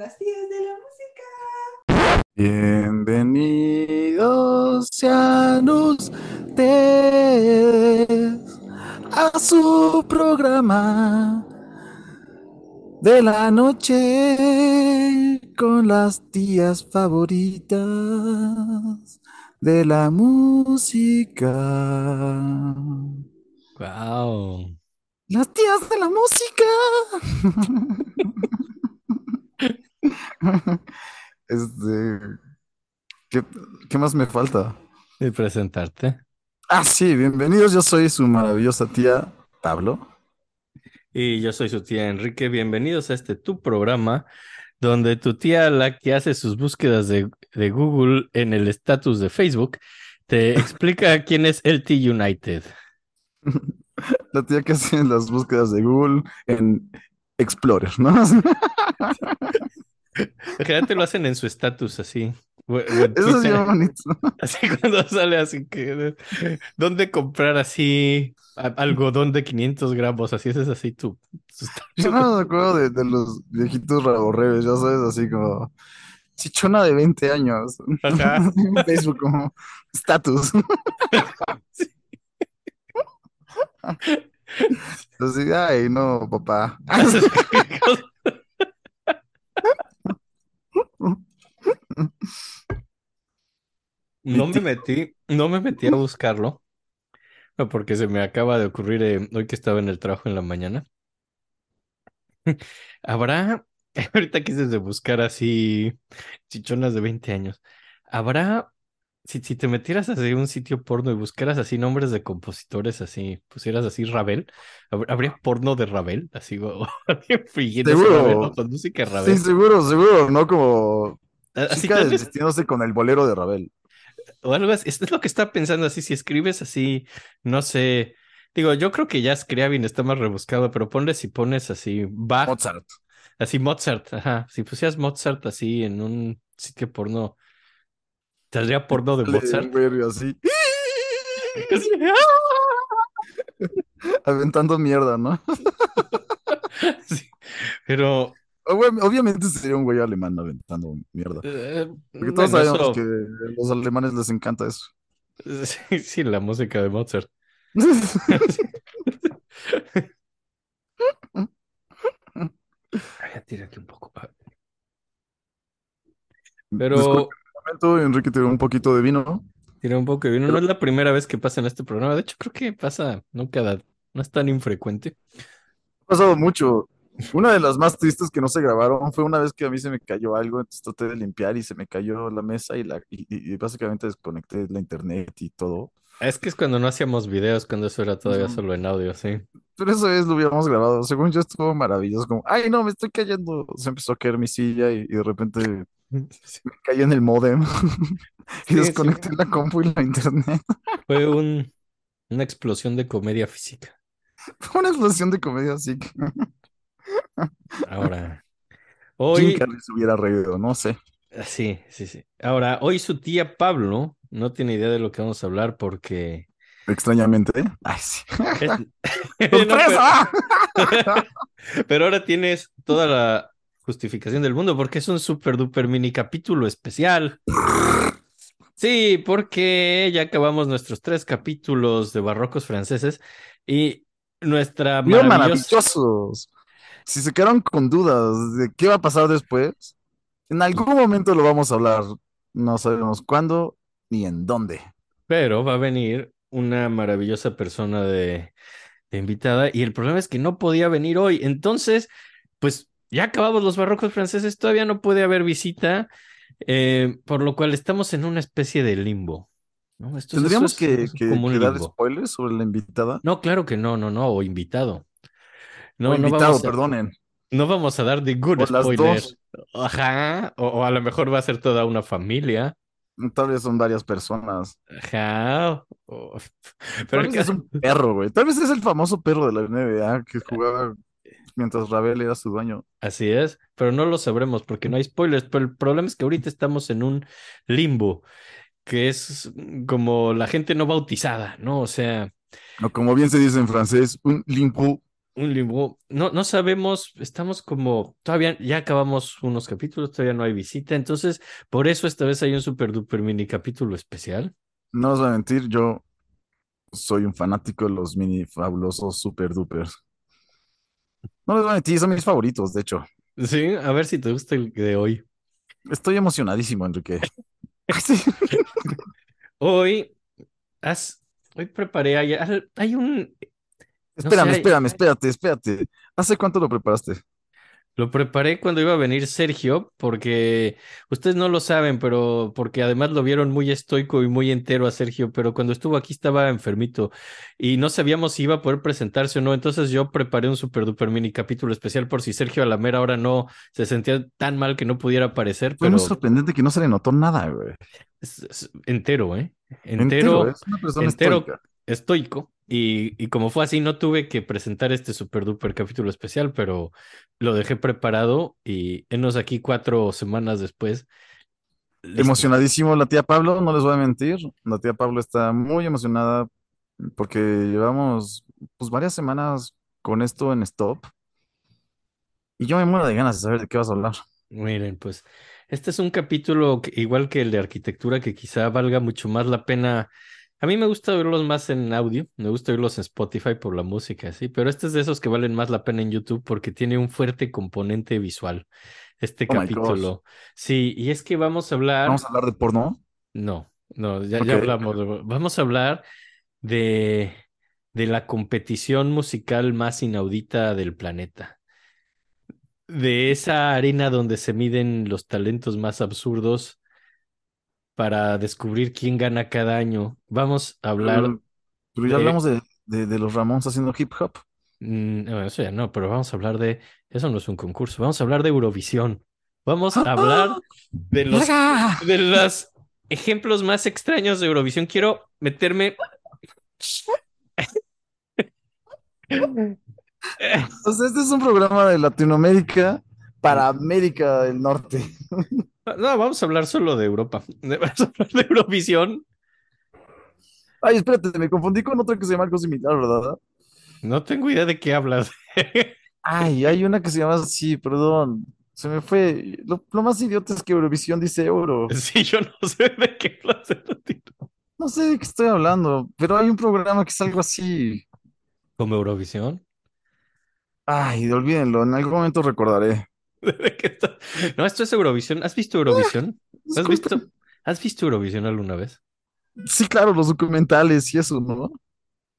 las tías de la música. Bienvenidos sean ustedes a su programa de la noche con las tías favoritas de la música. Wow. Las tías de la música. este, ¿qué, qué más me falta? Y presentarte. Ah, sí, bienvenidos. Yo soy su maravillosa tía Pablo. Y yo soy su tía Enrique. Bienvenidos a este tu programa, donde tu tía, la que hace sus búsquedas de, de Google en el estatus de Facebook, te explica quién es LT United. La tía que hace las búsquedas de Google en Explorer, ¿no? Generalmente lo hacen en su estatus así. Eso es Twitter. bien bonito. Así cuando sale así que ¿dónde comprar así algodón de 500 gramos? Así ese es así tu, tu Yo no me acuerdo de, de los viejitos raborreos, ya sabes, así como chichona de 20 años. Ajá. En Facebook como status. Así, ay, no, papá. No me metí, no me metí a buscarlo, porque se me acaba de ocurrir eh, hoy que estaba en el trabajo en la mañana. ¿Habrá, ahorita quise de buscar así chichonas de 20 años, ¿habrá, si, si te metieras así un sitio porno y buscaras así nombres de compositores, así, pusieras así Ravel, ¿hab- ¿habría porno de Ravel? Así, o, alguien Seguro. Ravel, ¿no? Con música de Sí, Ravel. seguro, seguro, ¿no? Como Así chica desvistiéndose con el bolero de Ravel. O algo así. Esto es lo que estaba pensando así. Si escribes así, no sé. Digo, yo creo que ya Scriabin está más rebuscado, pero ponle si pones así Bach, Mozart. así Mozart, ajá. Si pusieras Mozart así en un sitio porno, ¿saldría porno de Mozart? así, aventando mierda, ¿no? Sí, Pero Obvi- Obviamente sería un güey alemán aventando mierda. eh, Porque todos bueno, sabemos eso- que a los alemanes les encanta eso. sí, sí, la música de Mozart. Ay, aquí un poco. Pero Disculpe Enrique tiene un poquito de vino. Tiene un poco de vino. No es la primera vez que pasa en este programa. De hecho, creo que pasa, no cada, no es tan infrecuente. Ha pasado mucho. Una de las más tristes que no se grabaron fue una vez que a mí se me cayó algo, entonces traté de limpiar y se me cayó la mesa y, la, y, y- y básicamente desconecté la internet y todo. Es que es cuando no hacíamos videos, cuando eso era todavía solo en audio, sí. Pero esa vez lo hubiéramos grabado. Según yo estuvo maravilloso. Como, ay, no, me estoy cayendo. Se empezó a caer mi silla y, y de repente Sí, me caí en el modem y Sí, desconecté sí. la compu y la internet. Fue un, una explosión de comedia física. Fue una explosión de comedia que Ahora, Jim hoy, Carrey se hubiera reído, no sé. sí, sí, sí. Ahora, hoy su tía Pablo no tiene idea de lo que vamos a hablar porque... Extrañamente. Ay, sí. es- No, pero- ¡Sorpresa! Pero ahora tienes toda la justificación del mundo porque es un super duper mini capítulo especial. Sí, porque ya acabamos nuestros tres capítulos de barrocos franceses y nuestra maravillosa... maravillosos. Si se quedaron con dudas de qué va a pasar después, en algún momento lo vamos a hablar. No sabemos cuándo ni en dónde. Pero va a venir una maravillosa persona de, de invitada y el problema es que no podía venir hoy. Entonces, pues ya acabamos los barrocos franceses, todavía no puede haber visita, eh, por lo cual estamos en una especie de limbo. ¿no? Esto Tendríamos es- que, es que- que dar spoilers sobre la invitada. No, claro que no, no, no, o invitado. No, o no invitado, vamos a, perdonen. no vamos a dar ningún O las spoiler. dos. Ajá, o, o a lo mejor va a ser toda una familia. Tal vez son varias personas. Ajá. o- Tal Pero vez el es un perro, güey. Tal vez es el famoso perro de la NBA que jugaba mientras Ravel era su dueño. Así es, pero no lo sabremos porque no hay spoilers. Pero el problema es que ahorita estamos en un limbo, que es como la gente no bautizada, ¿no? O sea, O como bien se dice en francés, un limpo. un limbo. No, no sabemos, estamos como, todavía ya acabamos unos capítulos, todavía no hay visita, entonces por eso esta vez hay un super duper mini capítulo especial. No os voy a mentir, yo soy un fanático de los mini fabulosos super dupers. No les voy a mentir, son mis favoritos, de hecho. Sí, a ver si te gusta el de hoy. Estoy emocionadísimo, Enrique. Sí. Hoy, has, hoy preparé, hay, hay un, Espérame, sé, hay- espérame, espérate, espérate. ¿Hace cuánto lo preparaste? Lo preparé cuando iba a venir Sergio, porque ustedes no lo saben, pero porque además lo vieron muy estoico y muy entero a Sergio, pero cuando estuvo aquí estaba enfermito y no sabíamos si iba a poder presentarse o no, entonces yo preparé un super duper mini capítulo especial por si Sergio a la mera hora no se sentía tan mal que no pudiera aparecer, Fue pero muy sorprendente que no se le notó nada, güey. es- es entero, ¿eh? Entero, Entero, es una persona estoica. estoico. Y, y como fue así, no tuve que presentar este super duper capítulo especial, pero lo dejé preparado y enos aquí cuatro semanas después. listo. Emocionadísimo la tía Pablo, no les voy a mentir. La tía Pablo está muy emocionada porque llevamos pues varias semanas con esto en stop. Y yo me muero de ganas de saber de qué vas a hablar. Miren, pues este es un capítulo que- igual que el de arquitectura que quizá valga mucho más la pena. A mí me gusta oírlos más en audio, me gusta oírlos en Spotify por la música, sí, pero este es de esos que valen más la pena en YouTube porque tiene un fuerte componente visual. Este Oh capítulo. Sí, y es que vamos a hablar. Vamos a hablar de porno. No, no, ya, ya hablamos. de- Vamos a hablar de, de la competición musical más inaudita del planeta. De esa arena donde se miden los talentos más absurdos para descubrir quién gana cada año. Vamos a hablar. Pero, pero ya de- hablamos de, de, de los Ramones haciendo hip hop. Mm, no, eso ya no, pero vamos a hablar de. Eso no es un concurso. Vamos a hablar de Eurovisión. Vamos a hablar de los de los ejemplos más extraños de Eurovisión. Quiero meterme. Sea, este es un programa de Latinoamérica para América del Norte. No, vamos a hablar solo de Europa. Vamos a hablar de Eurovisión. Ay, espérate, me confundí con otra que se llama algo similar, ¿verdad? No tengo idea de qué hablas. Ay, hay una que se llama así, perdón. Se me fue. Lo, lo más idiota es que Eurovisión dice euro. Sí, yo no sé de qué hablas. No sé de qué estoy hablando, pero hay un programa que es algo así. ¿Como Eurovisión? Ay, olvídenlo, en algún momento recordaré. ¿De qué está- No, esto es Eurovisión. ¿Has visto Eurovisión? ¿Has Disculpen. visto, ¿Has visto Eurovisión alguna vez? Sí, claro, los documentales y eso, ¿no?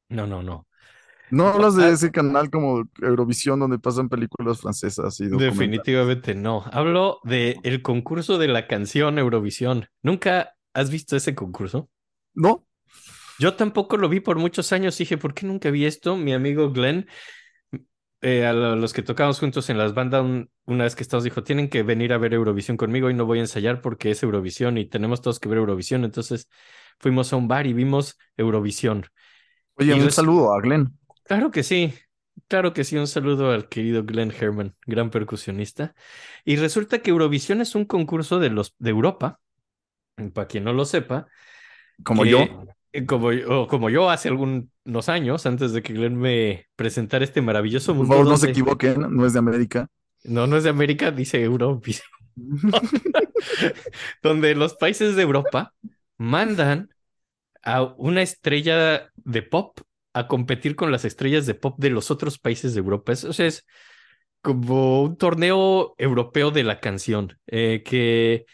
No, no, no. No hablas Ah. de ese canal como Eurovisión donde pasan películas francesas y. Definitivamente no. Hablo de el concurso de la canción Eurovisión. ¿Nunca has visto ese concurso? ¿No? Yo tampoco lo vi por muchos años. Dije, ¿por qué nunca vi esto? Mi amigo Glenn, eh, a lo- los que tocamos juntos en las bandas, un- una vez que estamos, dijo, tienen que venir a ver Eurovisión conmigo y no voy a ensayar porque es Eurovisión y tenemos todos que ver Eurovisión. Entonces fuimos a un bar y vimos Eurovisión. Oye, Y un saludo a Glenn. Claro que sí, claro que sí. Un saludo al querido Glenn Herman, gran percusionista. Y resulta que Eurovisión es un concurso de los de Europa, para quien no lo sepa, Como que- yo. eh, Como yo, o como yo hace algunos años, antes de que Glenn me presentara este maravilloso Por mundo. favor, no se equivoquen, no es de América. No, no es de América, dice Eurovisión. donde los países de Europa mandan a una estrella de pop a competir con las estrellas de pop de los otros países de Europa. O sea, es como un torneo europeo de la canción, eh, que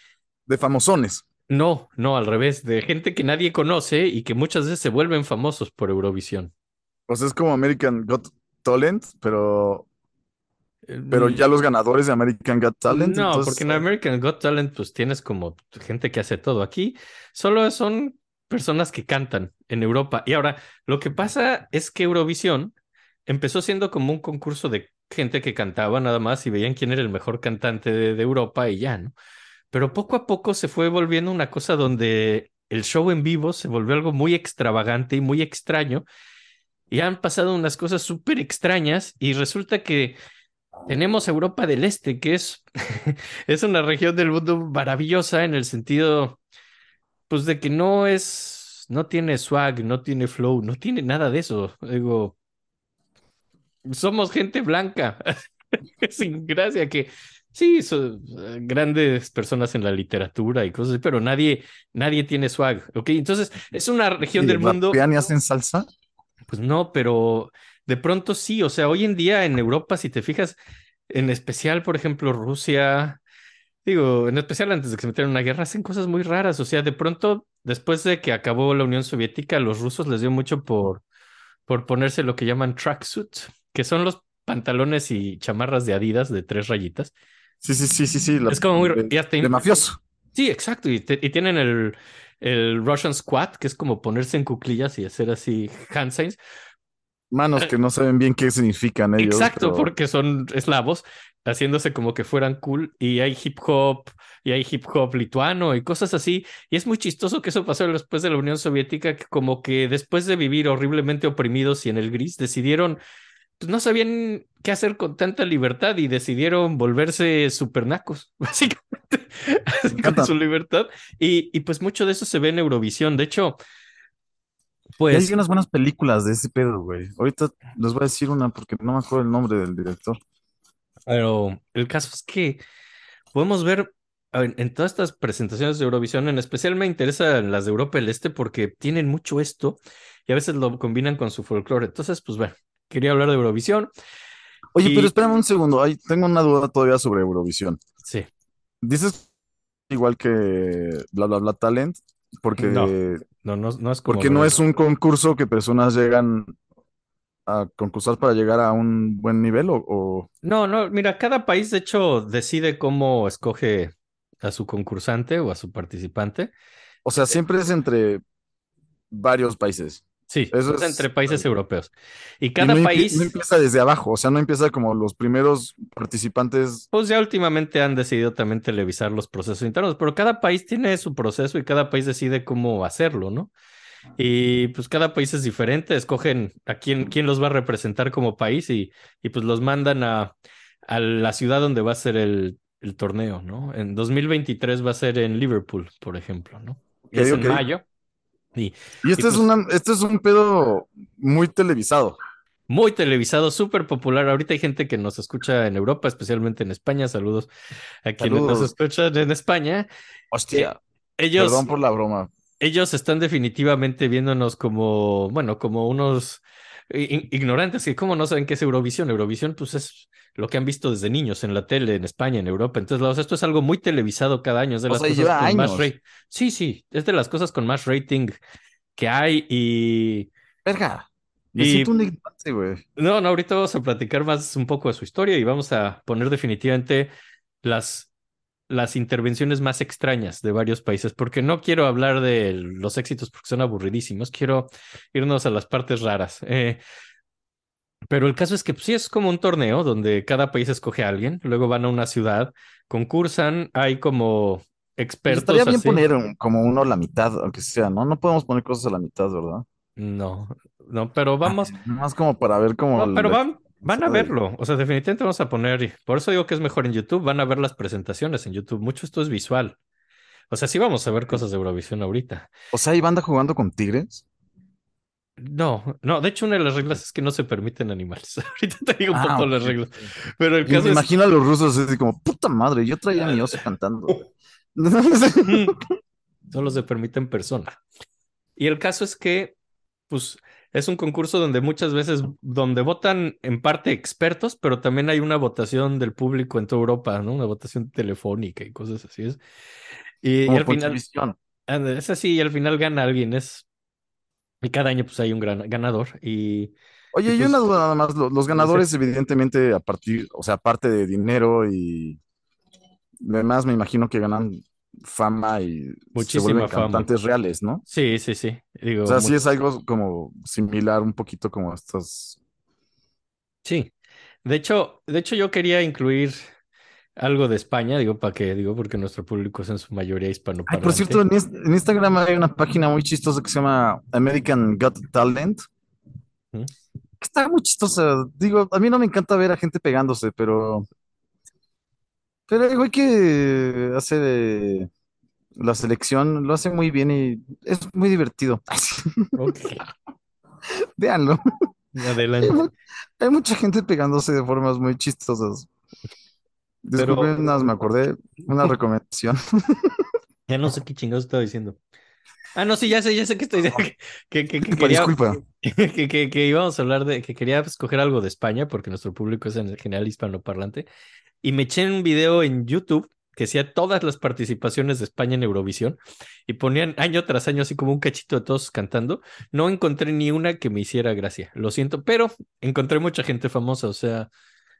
De famosones. no, no, al revés, de gente que nadie conoce y que muchas veces se vuelven famosos por Eurovisión. O sea, es como American Got Talent, pero, pero Mm, ya los ganadores de American Got Talent. No, entonces, porque en American Got Talent pues tienes como gente que hace todo. Aquí solo son personas que cantan en Europa. Y ahora, lo que pasa es que Eurovisión empezó siendo como un concurso de gente que cantaba nada más y veían quién era el mejor cantante de, de Europa y ya, ¿no? Pero poco a poco se fue volviendo una cosa donde el show en vivo se volvió algo muy extravagante y muy extraño. Y han pasado unas cosas súper extrañas y resulta que tenemos Europa del Este, que es, es una región del mundo maravillosa en el sentido, pues, de que no es, no tiene swag, no tiene flow, no tiene nada de eso. Digo, somos gente blanca. Sin gracia que sí, son eh, grandes personas en la literatura y cosas pero nadie, nadie tiene swag, ¿ok? Entonces, es una región ¿Y del mundo, y hacen salsa? pues no, pero de pronto sí, o sea, hoy en día en Europa, si te fijas, en especial, por ejemplo, Rusia, digo, en especial antes de que se metieran en una guerra, hacen cosas muy raras, o sea, de pronto, después de que acabó la Unión Soviética, a los rusos les dio mucho por, por ponerse lo que llaman tracksuit, que son los pantalones y chamarras de Adidas de tres rayitas. Sí, sí, sí, sí, sí. la- Es como muy... de, de mafioso. Sí, exacto. Y, te- y tienen el, el Russian Squat, que es como ponerse en cuclillas y hacer así hand signs. Manos que no saben bien qué significan ellos. Exacto, pero- porque son eslavos, haciéndose como que fueran cool. Y hay hip hop, y hay hip hop lituano y cosas así. Y es muy chistoso que eso pasó después de la Unión Soviética, que como que después de vivir horriblemente oprimidos y en el gris, decidieron, pues no sabían qué hacer con tanta libertad y decidieron volverse supernacos, básicamente, así con su libertad. Y, y pues mucho de eso se ve en Eurovisión. De hecho, Y pues hay unas buenas películas de ese pedo, güey. Ahorita les voy a decir una porque no me acuerdo el nombre del director. Pero el caso es que podemos ver en todas estas presentaciones de Eurovisión, en especial me interesan las de Europa del Este porque tienen mucho esto y a veces lo combinan con su folclore. Entonces, pues bueno, quería hablar de Eurovisión. Oye, Y- pero espérame un segundo. Ay, tengo una duda todavía sobre Eurovisión. Sí, Dices igual que bla bla bla talent, porque, No. No, no, no es como. porque no es un concurso que personas llegan a concursar para llegar a un buen nivel o, o- No, no, mira, cada país de hecho decide cómo escoge a su concursante o a su participante. o sea, siempre es entre varios países. Sí, Eso es entre países europeos. Y Y cada no, país. no empieza desde abajo, o sea, no empieza como los primeros participantes. Pues ya últimamente han decidido también televisar los procesos internos, pero cada país tiene su proceso y cada país decide cómo hacerlo, ¿no? Y pues cada país es diferente, escogen a quién, quién los va a representar como país y, y pues los mandan a, a la ciudad donde va a ser el, el torneo, ¿no? En 2023 va a ser en Liverpool, por ejemplo, ¿no? Y es en mayo. Y Y este Y es pues- una, este es un pedo muy televisado. muy televisado, súper popular. Ahorita hay gente que nos escucha en Europa, especialmente en España. Saludos a quienes nos escuchan en España. Hostia, Ellos, perdón por la broma. ellos están definitivamente viéndonos como, bueno, como unos ignorantes que cómo no saben qué es Eurovisión. Eurovisión, pues es lo que han visto desde niños en la tele, en España, en Europa. Entonces, esto es algo muy televisado cada año. Es de O las sea, cosas con más rate. Sí, sí, es de las cosas con más rating que hay y... Verga, me Y- siento un ignorante, güey. No, no, ahorita vamos a platicar más un poco de su historia y vamos a poner definitivamente las, las intervenciones más extrañas de varios países, porque no quiero hablar de los éxitos porque son aburridísimos, quiero irnos a las partes raras. Eh, pero el caso es que pues, sí es como un torneo donde cada país escoge a alguien, luego van a una ciudad, concursan, hay como Pues expertos estaría bien así. poner un- como uno a la mitad, aunque sea, ¿no? No podemos poner cosas a la mitad, ¿verdad? No, no, pero vamos. Más como para ver cómo. No, pero van, van a verlo. O sea, definitivamente vamos a poner. Por eso digo que es mejor en YouTube. Van a ver las presentaciones en YouTube. Mucho esto es visual. O sea, sí vamos a ver cosas de Eurovisión ahorita. O sea, hay banda jugando con tigres. No, no. De hecho, una de las reglas es que no se permiten animales. Ahorita te digo un Ah, poco ok, las reglas. Pero el caso me es. imagino a los rusos así como, puta madre, yo traía a mi oso cantando. Solo se permite en persona. Y el caso es que, pues, es un concurso donde muchas veces, donde votan en parte expertos, pero también hay una votación del público en toda Europa, ¿no? Una votación telefónica y cosas así. Es. Y, al final, anda, es así, y al final gana alguien, es. Y cada año, pues, hay un gran ganador. Y Oye, Y yo pues- una duda nada más. lo- Los ganadores, evidentemente, a partir, o sea, aparte de dinero y demás, me imagino que ganan fama y se Muchísima vuelven fama. cantantes reales, ¿no? sí, sí, sí. Digo, O sea, sí es algo como similar un poquito como estos. Sí, de hecho, de hecho yo quería incluir algo de España, digo, para que, digo, porque nuestro público es en su mayoría Ay, hispanoparlante. por cierto, en, Inst- en Instagram hay una página muy chistosa que se llama American Got Talent. ¿Mm? que Está muy chistosa. Digo, a mí no me encanta ver a gente pegándose, pero. Pero el güey que hace de la selección lo hace muy bien y es muy divertido. Ok. Véanlo. Adelante. hay mucha gente pegándose de formas muy chistosas. Pero Disculpen, nada más me acordé. Una recomendación. ya no sé qué chingados estaba diciendo. Ah, no, sí, ya sé, ya sé que estoy que, que, que Disculpa, quería disculpa. que, que, que íbamos a hablar de que quería escoger algo de España porque nuestro público es en general hispanoparlante y me eché un video en YouTube que hacía todas las participaciones de España en Eurovisión y ponían año tras año así como un cachito de todos cantando. No encontré ni una que me hiciera gracia, lo siento, pero encontré mucha gente famosa, o sea,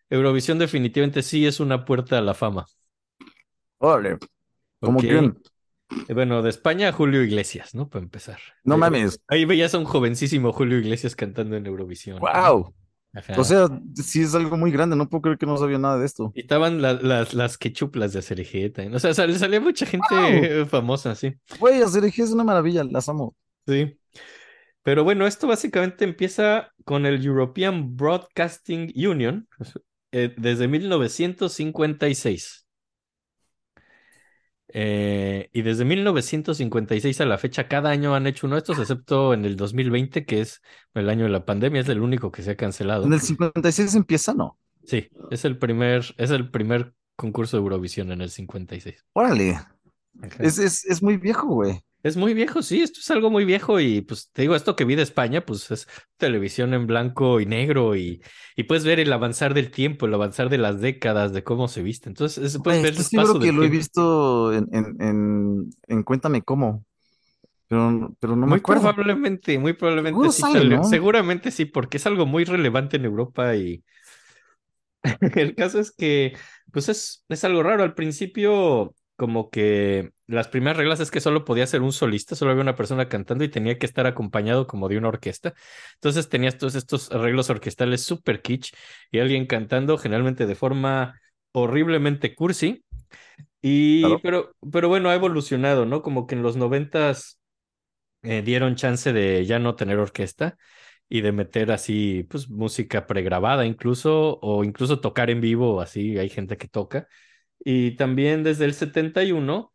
Eurovisión definitivamente sí es una puerta a la fama. Órale, ¿cómo Ok. quién? Eh, Bueno, de España, Julio Iglesias, ¿no? Para empezar. No mames. Ahí veías a un jovencísimo Julio Iglesias cantando en Eurovisión. ¡Wow! Ajá. O sea, sí es algo muy grande. No puedo creer que no sabía nada de esto. Y estaban la- las, las quechuplas de Acerejeta. O sea, sal- salía mucha gente ¡Wow! eh, famosa, sí. Güey, hacer es una maravilla. Las amo. Sí. Pero bueno, esto básicamente empieza con el European Broadcasting Union eh, desde 1956. Eh, y desde 1956 a la fecha, cada año han hecho uno de estos, excepto en el 2020, que es el año de la pandemia, es el único que se ha cancelado. En el 56 empieza, ¿no? Sí, es el primer, es el primer concurso de Eurovisión en el 56. Órale. Es, es, es muy viejo, güey. Es muy viejo, sí, esto es algo muy viejo y pues te digo, esto que vi de España, pues es televisión en blanco y negro y, y puedes ver el avanzar del tiempo, el avanzar de las décadas, de cómo se viste. Entonces, es- puedes ver estoy paso que del lo he visto en, en, en, en Cuéntame Cómo. Pero, pero no me Muy acuerdo. probablemente, muy probablemente sí sale, salió. ¿no? Seguramente sí, porque es algo muy relevante en Europa y el caso es que, pues es, es algo raro. Al principio, como que las primeras reglas es que solo podía ser un solista, solo había una persona cantando y tenía que estar acompañado como de una orquesta. Entonces tenías todos estos arreglos orquestales super kitsch y alguien cantando generalmente de forma horriblemente cursi. Y, Claro. pero, pero bueno, ha evolucionado, ¿no? Como que en los noventas eh, dieron chance de ya no tener orquesta y de meter así, pues, música pregrabada incluso, o incluso tocar en vivo, así, hay gente que toca. Y también desde el 71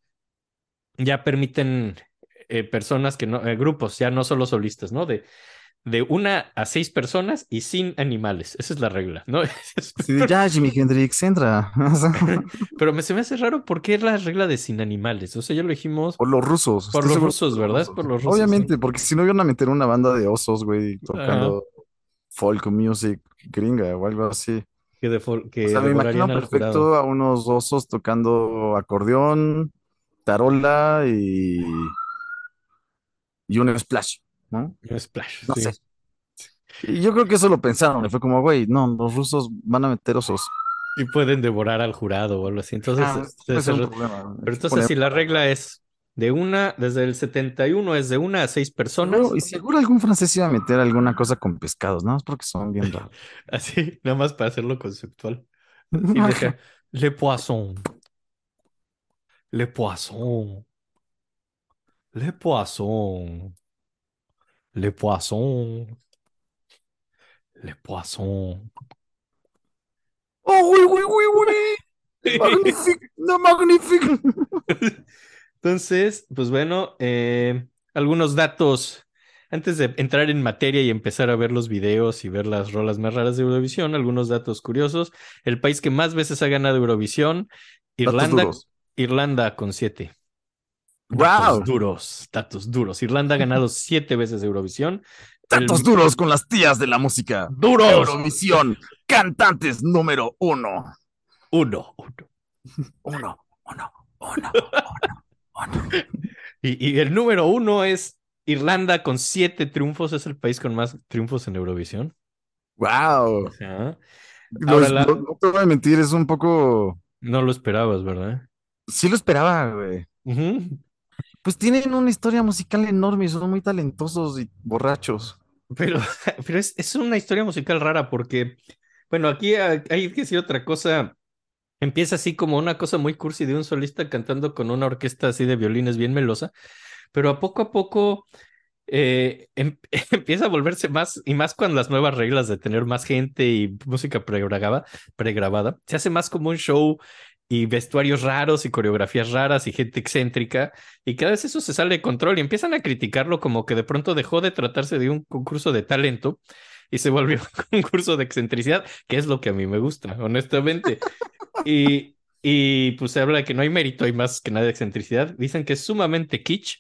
ya permiten eh, personas que no, eh, grupos, ya no solo solistas, ¿no? De, de una a seis personas y sin animales. Esa es la regla, ¿no? Sí, ya, Jimi Hendrix, entra. Pero me, se me hace raro porque es la regla de sin animales. O sea, ya lo dijimos. por los rusos. Por los rusos, ¿verdad? Por los rusos, Obviamente, sí. porque si no iban a meter una banda de osos, güey, tocando folk music gringa o algo así. Que, defol- que O sea, me imagino perfecto a unos osos tocando acordeón, tarola y, y un splash, ¿no? Un splash, No sí. sé. Y yo creo que eso lo pensaron, y fue como, güey, no, los rusos van a meter osos. Y pueden devorar al jurado o algo así. Entonces, Ah, se- se- un problema. pero entonces si la regla es de una, desde el 71 es de una a seis personas, y seguro algún francés iba a meter alguna cosa con pescados, ¿no? Es porque son bien raros. así, nada más para hacerlo conceptual. Y deja, le poisson, le poisson, le poisson, le poisson, le poisson. ¡Oh, güey, güey, güey, güey! ¡Magnífico! ¡No, magnífico! Entonces, pues bueno, eh, algunos datos. Antes de entrar en materia y empezar a ver los videos y ver las rolas más raras de Eurovisión, algunos datos curiosos. El país que más veces ha ganado Eurovisión, Datos Irlanda, duros. Irlanda con siete. ¡Wow! Datos duros, datos duros. Irlanda ha ganado siete veces Eurovisión. El- Datos duros con las tías de la música. ¡Duros! Eurovisión, cantantes número uno. Uno, uno. Uno, uno, uno, uno, uno. Y, y el número uno es Irlanda con siete triunfos. Es el país con más triunfos en Eurovisión. ¡Wow! Los- la- no, no te voy a mentir, es un poco. No lo esperabas, ¿verdad? Sí lo esperaba, güey. Pues tienen una historia musical enorme y son muy talentosos y borrachos. Pero, pero es, es una historia musical rara porque, bueno, aquí hay, hay que decir otra cosa. Empieza así como una cosa muy cursi de un solista cantando con una orquesta así de violines bien melosa, pero a poco a poco eh, em- empieza a volverse más y más con las nuevas reglas de tener más gente y música pregrabada, pregrabada. Se hace más como un show y vestuarios raros y coreografías raras y gente excéntrica y cada vez eso se sale de control y empiezan a criticarlo como que de pronto dejó de tratarse de un concurso de talento y se volvió un concurso de excentricidad, que es lo que a mí me gusta, honestamente. Y, y pues se habla de que no hay mérito, hay más que nada de excentricidad. Dicen que es sumamente kitsch.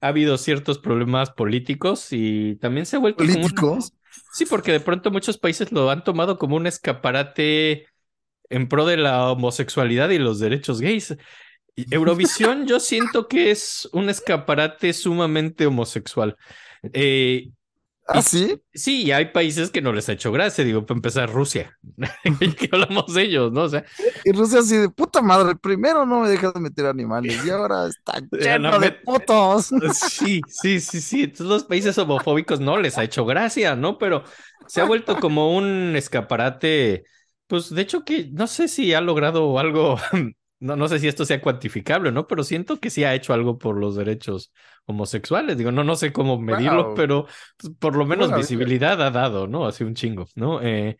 Ha habido ciertos problemas políticos y también se ha vuelto como un- ¿Políticos? Sí, porque de pronto muchos países lo han tomado como un escaparate en pro de la homosexualidad y los derechos gays. Eurovisión yo siento que es un escaparate sumamente homosexual. Eh, ¿Ah, sí? sí, y hay países que no les ha hecho gracia, digo, para empezar Rusia, que hablamos de ellos, ¿no? O sea, Y Rusia así de puta madre, primero no me dejas meter animales y ahora está lleno de putos. Sí, sí, sí, sí. Entonces los países homofóbicos no les ha hecho gracia, ¿no? Pero se ha vuelto como un escaparate, pues de hecho que no sé si ha logrado algo, no, no sé si esto sea cuantificable, ¿no? Pero siento que sí ha hecho algo por los derechos homosexuales. Digo, no, no sé cómo medirlo, Wow. pero pues, por lo menos visibilidad ha dado, ¿no? Así un chingo, ¿no? Eh,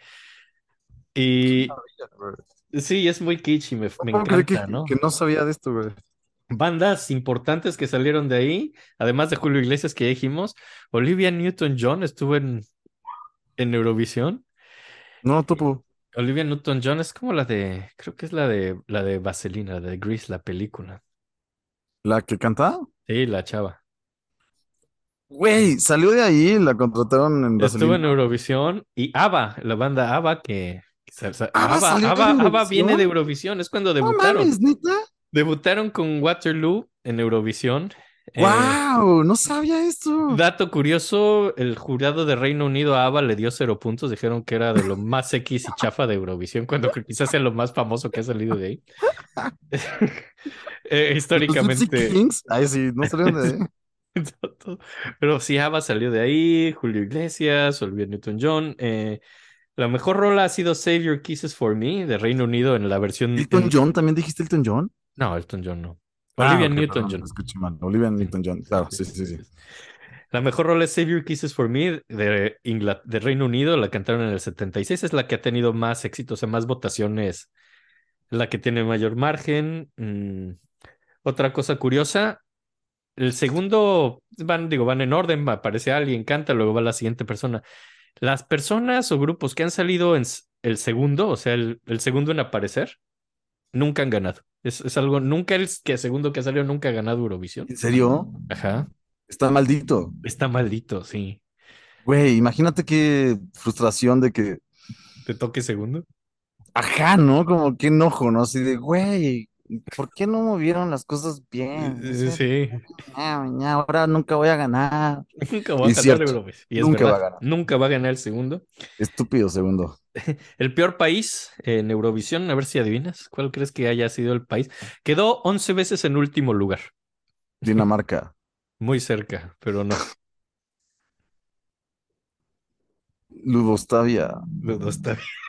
y sí, es muy kitsch y me, me ¿Cómo creí encanta, que, ¿no? que no sabía de esto, güey? Bandas importantes que salieron de ahí, además de Julio Iglesias que dijimos, Olivia Newton-John estuvo en, en Eurovisión. No, topo. Olivia Newton-John es como la de, creo que es la de la de Vaselina, la de Grease, la película. ¿La que canta? Sí, la chava. Güey, salió de ahí, la contrataron en Estuvo en Vaselina. Eurovisión y ABBA, la banda ABBA que ¿ABBA de viene de Eurovisión, es cuando No debutaron. mames, neta. Debutaron con Waterloo en Eurovisión. Eh, ¡Wow! No sabía esto. Dato curioso, el jurado de Reino Unido a ABBA le dio cero puntos, dijeron que era de lo más X y chafa de Eurovisión, cuando quizás sea lo más famoso que ha salido de ahí. Eh, históricamente, Kings. Ay, sí, no salieron de ahí. pero sí, ABBA salió de ahí, Julio Iglesias, Olivia Newton-John. eh, la mejor rola ha sido Save Your Kisses for Me de Reino Unido en la versión... ¿Elton en- John? ¿También dijiste Elton John? No, Elton John no. Olivia Newton-John. Olivia Newton-John. Claro, sí, sí, sí. La mejor rola es Save Your Kisses for Me de, Reino Unido, la cantaron en el 76, es la que ha tenido más éxito, o sea, más votaciones, la que tiene mayor margen. Mm, Otra cosa curiosa, el segundo, van, digo, van en orden, aparece alguien, canta, luego va la siguiente persona. Las personas o grupos que han salido en el segundo, o sea, el, el segundo en aparecer, nunca han ganado. Es, es algo, nunca el que segundo que ha salido nunca ha ganado Eurovisión. ¿En serio? Ajá, Está maldito. está maldito, sí. Güey, imagínate qué frustración de que. ¿Te toque segundo? Ajá, ¿no? Como qué enojo, ¿no? Así de, güey, ¿por qué no movieron las cosas bien? Sí, sí. Ah, ahora nunca voy a ganar. Nunca va a ganar Eurovisión. Nunca va a ganar. Nunca va a ganar el segundo. Estúpido segundo. El peor país en Eurovisión, a ver si adivinas. ¿Cuál crees que haya sido el país? Quedó 11 veces en último lugar. Dinamarca. Muy cerca, pero no. Está bien.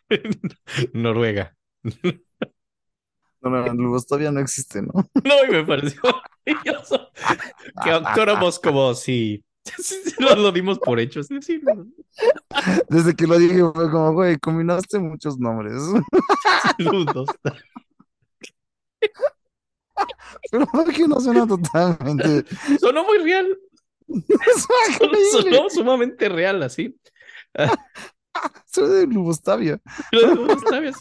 Noruega. No, no, Ludovstavia no existe, ¿no? No, y me pareció maravilloso que actuáramos como si lo, lo dimos por hecho. Sí, sí. Desde que lo dije fue como, güey, combinaste muchos nombres. Ludos. Pero ¿por qué no suena totalmente? Sonó muy real. Sonó, sumamente real, así. Soy de Ludovstavia. Luego, ¿sabes?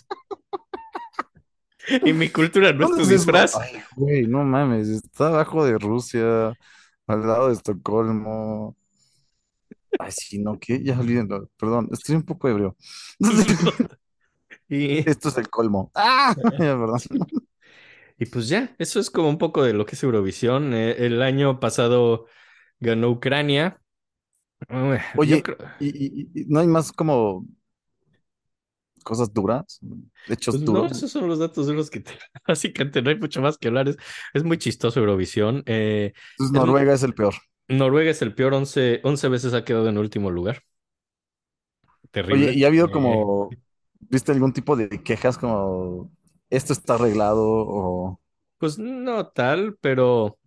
Y mi cultura no es ¿Dónde tu disfraz. Ay, güey, no mames, está abajo de Rusia, al lado de Estocolmo. Ay, sí, no, ¿qué? Ya olvídenlo, perdón, estoy un poco ebrio. Y, Esto es el colmo. Ah, ya, perdón. y pues ya, eso es como un poco de lo que es Eurovisión. Eh, el año pasado ganó Ucrania. Yo Oye, creo- ¿y, y- y no hay más como cosas duras? Hechos pues no, duros. esos son los datos de los que te... Básicamente no hay mucho más que hablar. Es, es muy chistoso Eurovisión. Eh, Entonces Noruega es el peor. Noruega es el peor, 11, 11 veces ha quedado en último lugar. Terrible. Oye, ¿y ha habido Eh, como, viste algún tipo de quejas como, esto está arreglado o... Pues no tal, pero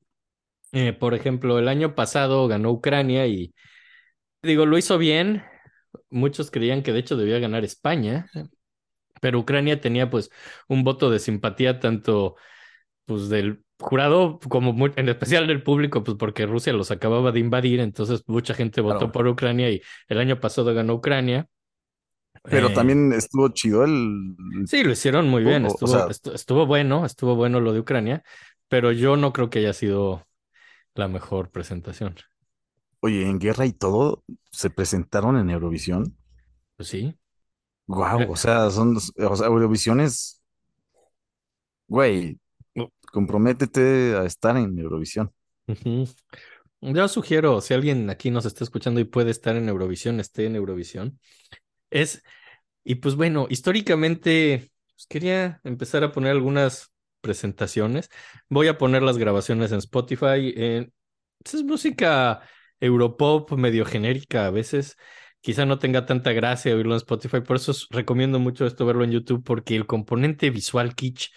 eh, por ejemplo, el año pasado ganó Ucrania y digo, lo hizo bien. Muchos creían que de hecho debía ganar España, pero Ucrania tenía pues un voto de simpatía tanto pues del jurado, como muy- en especial del público, pues porque Rusia los acababa de invadir, entonces mucha gente votó Claro. por Ucrania y el año pasado ganó Ucrania. Pero Eh, también estuvo chido el... Sí, lo hicieron muy bien, o- o estuvo, sea- estuvo bueno, estuvo bueno lo de Ucrania, pero yo no creo que haya sido la mejor presentación. Oye, en guerra y todo, se presentaron en Eurovisión. Pues sí. Wow, Eh. o sea, son, o sea, Eurovisión es, güey, comprométete a estar en Eurovisión. Ujú. Yo sugiero, si alguien aquí nos está escuchando y puede estar en Eurovisión, esté en Eurovisión. Es, y pues bueno, históricamente pues quería empezar a poner algunas presentaciones. Voy a poner las grabaciones en Spotify. eh, es música europop medio genérica a veces. Quizá no tenga tanta gracia oírlo en Spotify, por eso os recomiendo mucho esto verlo en YouTube, porque el componente visual kitsch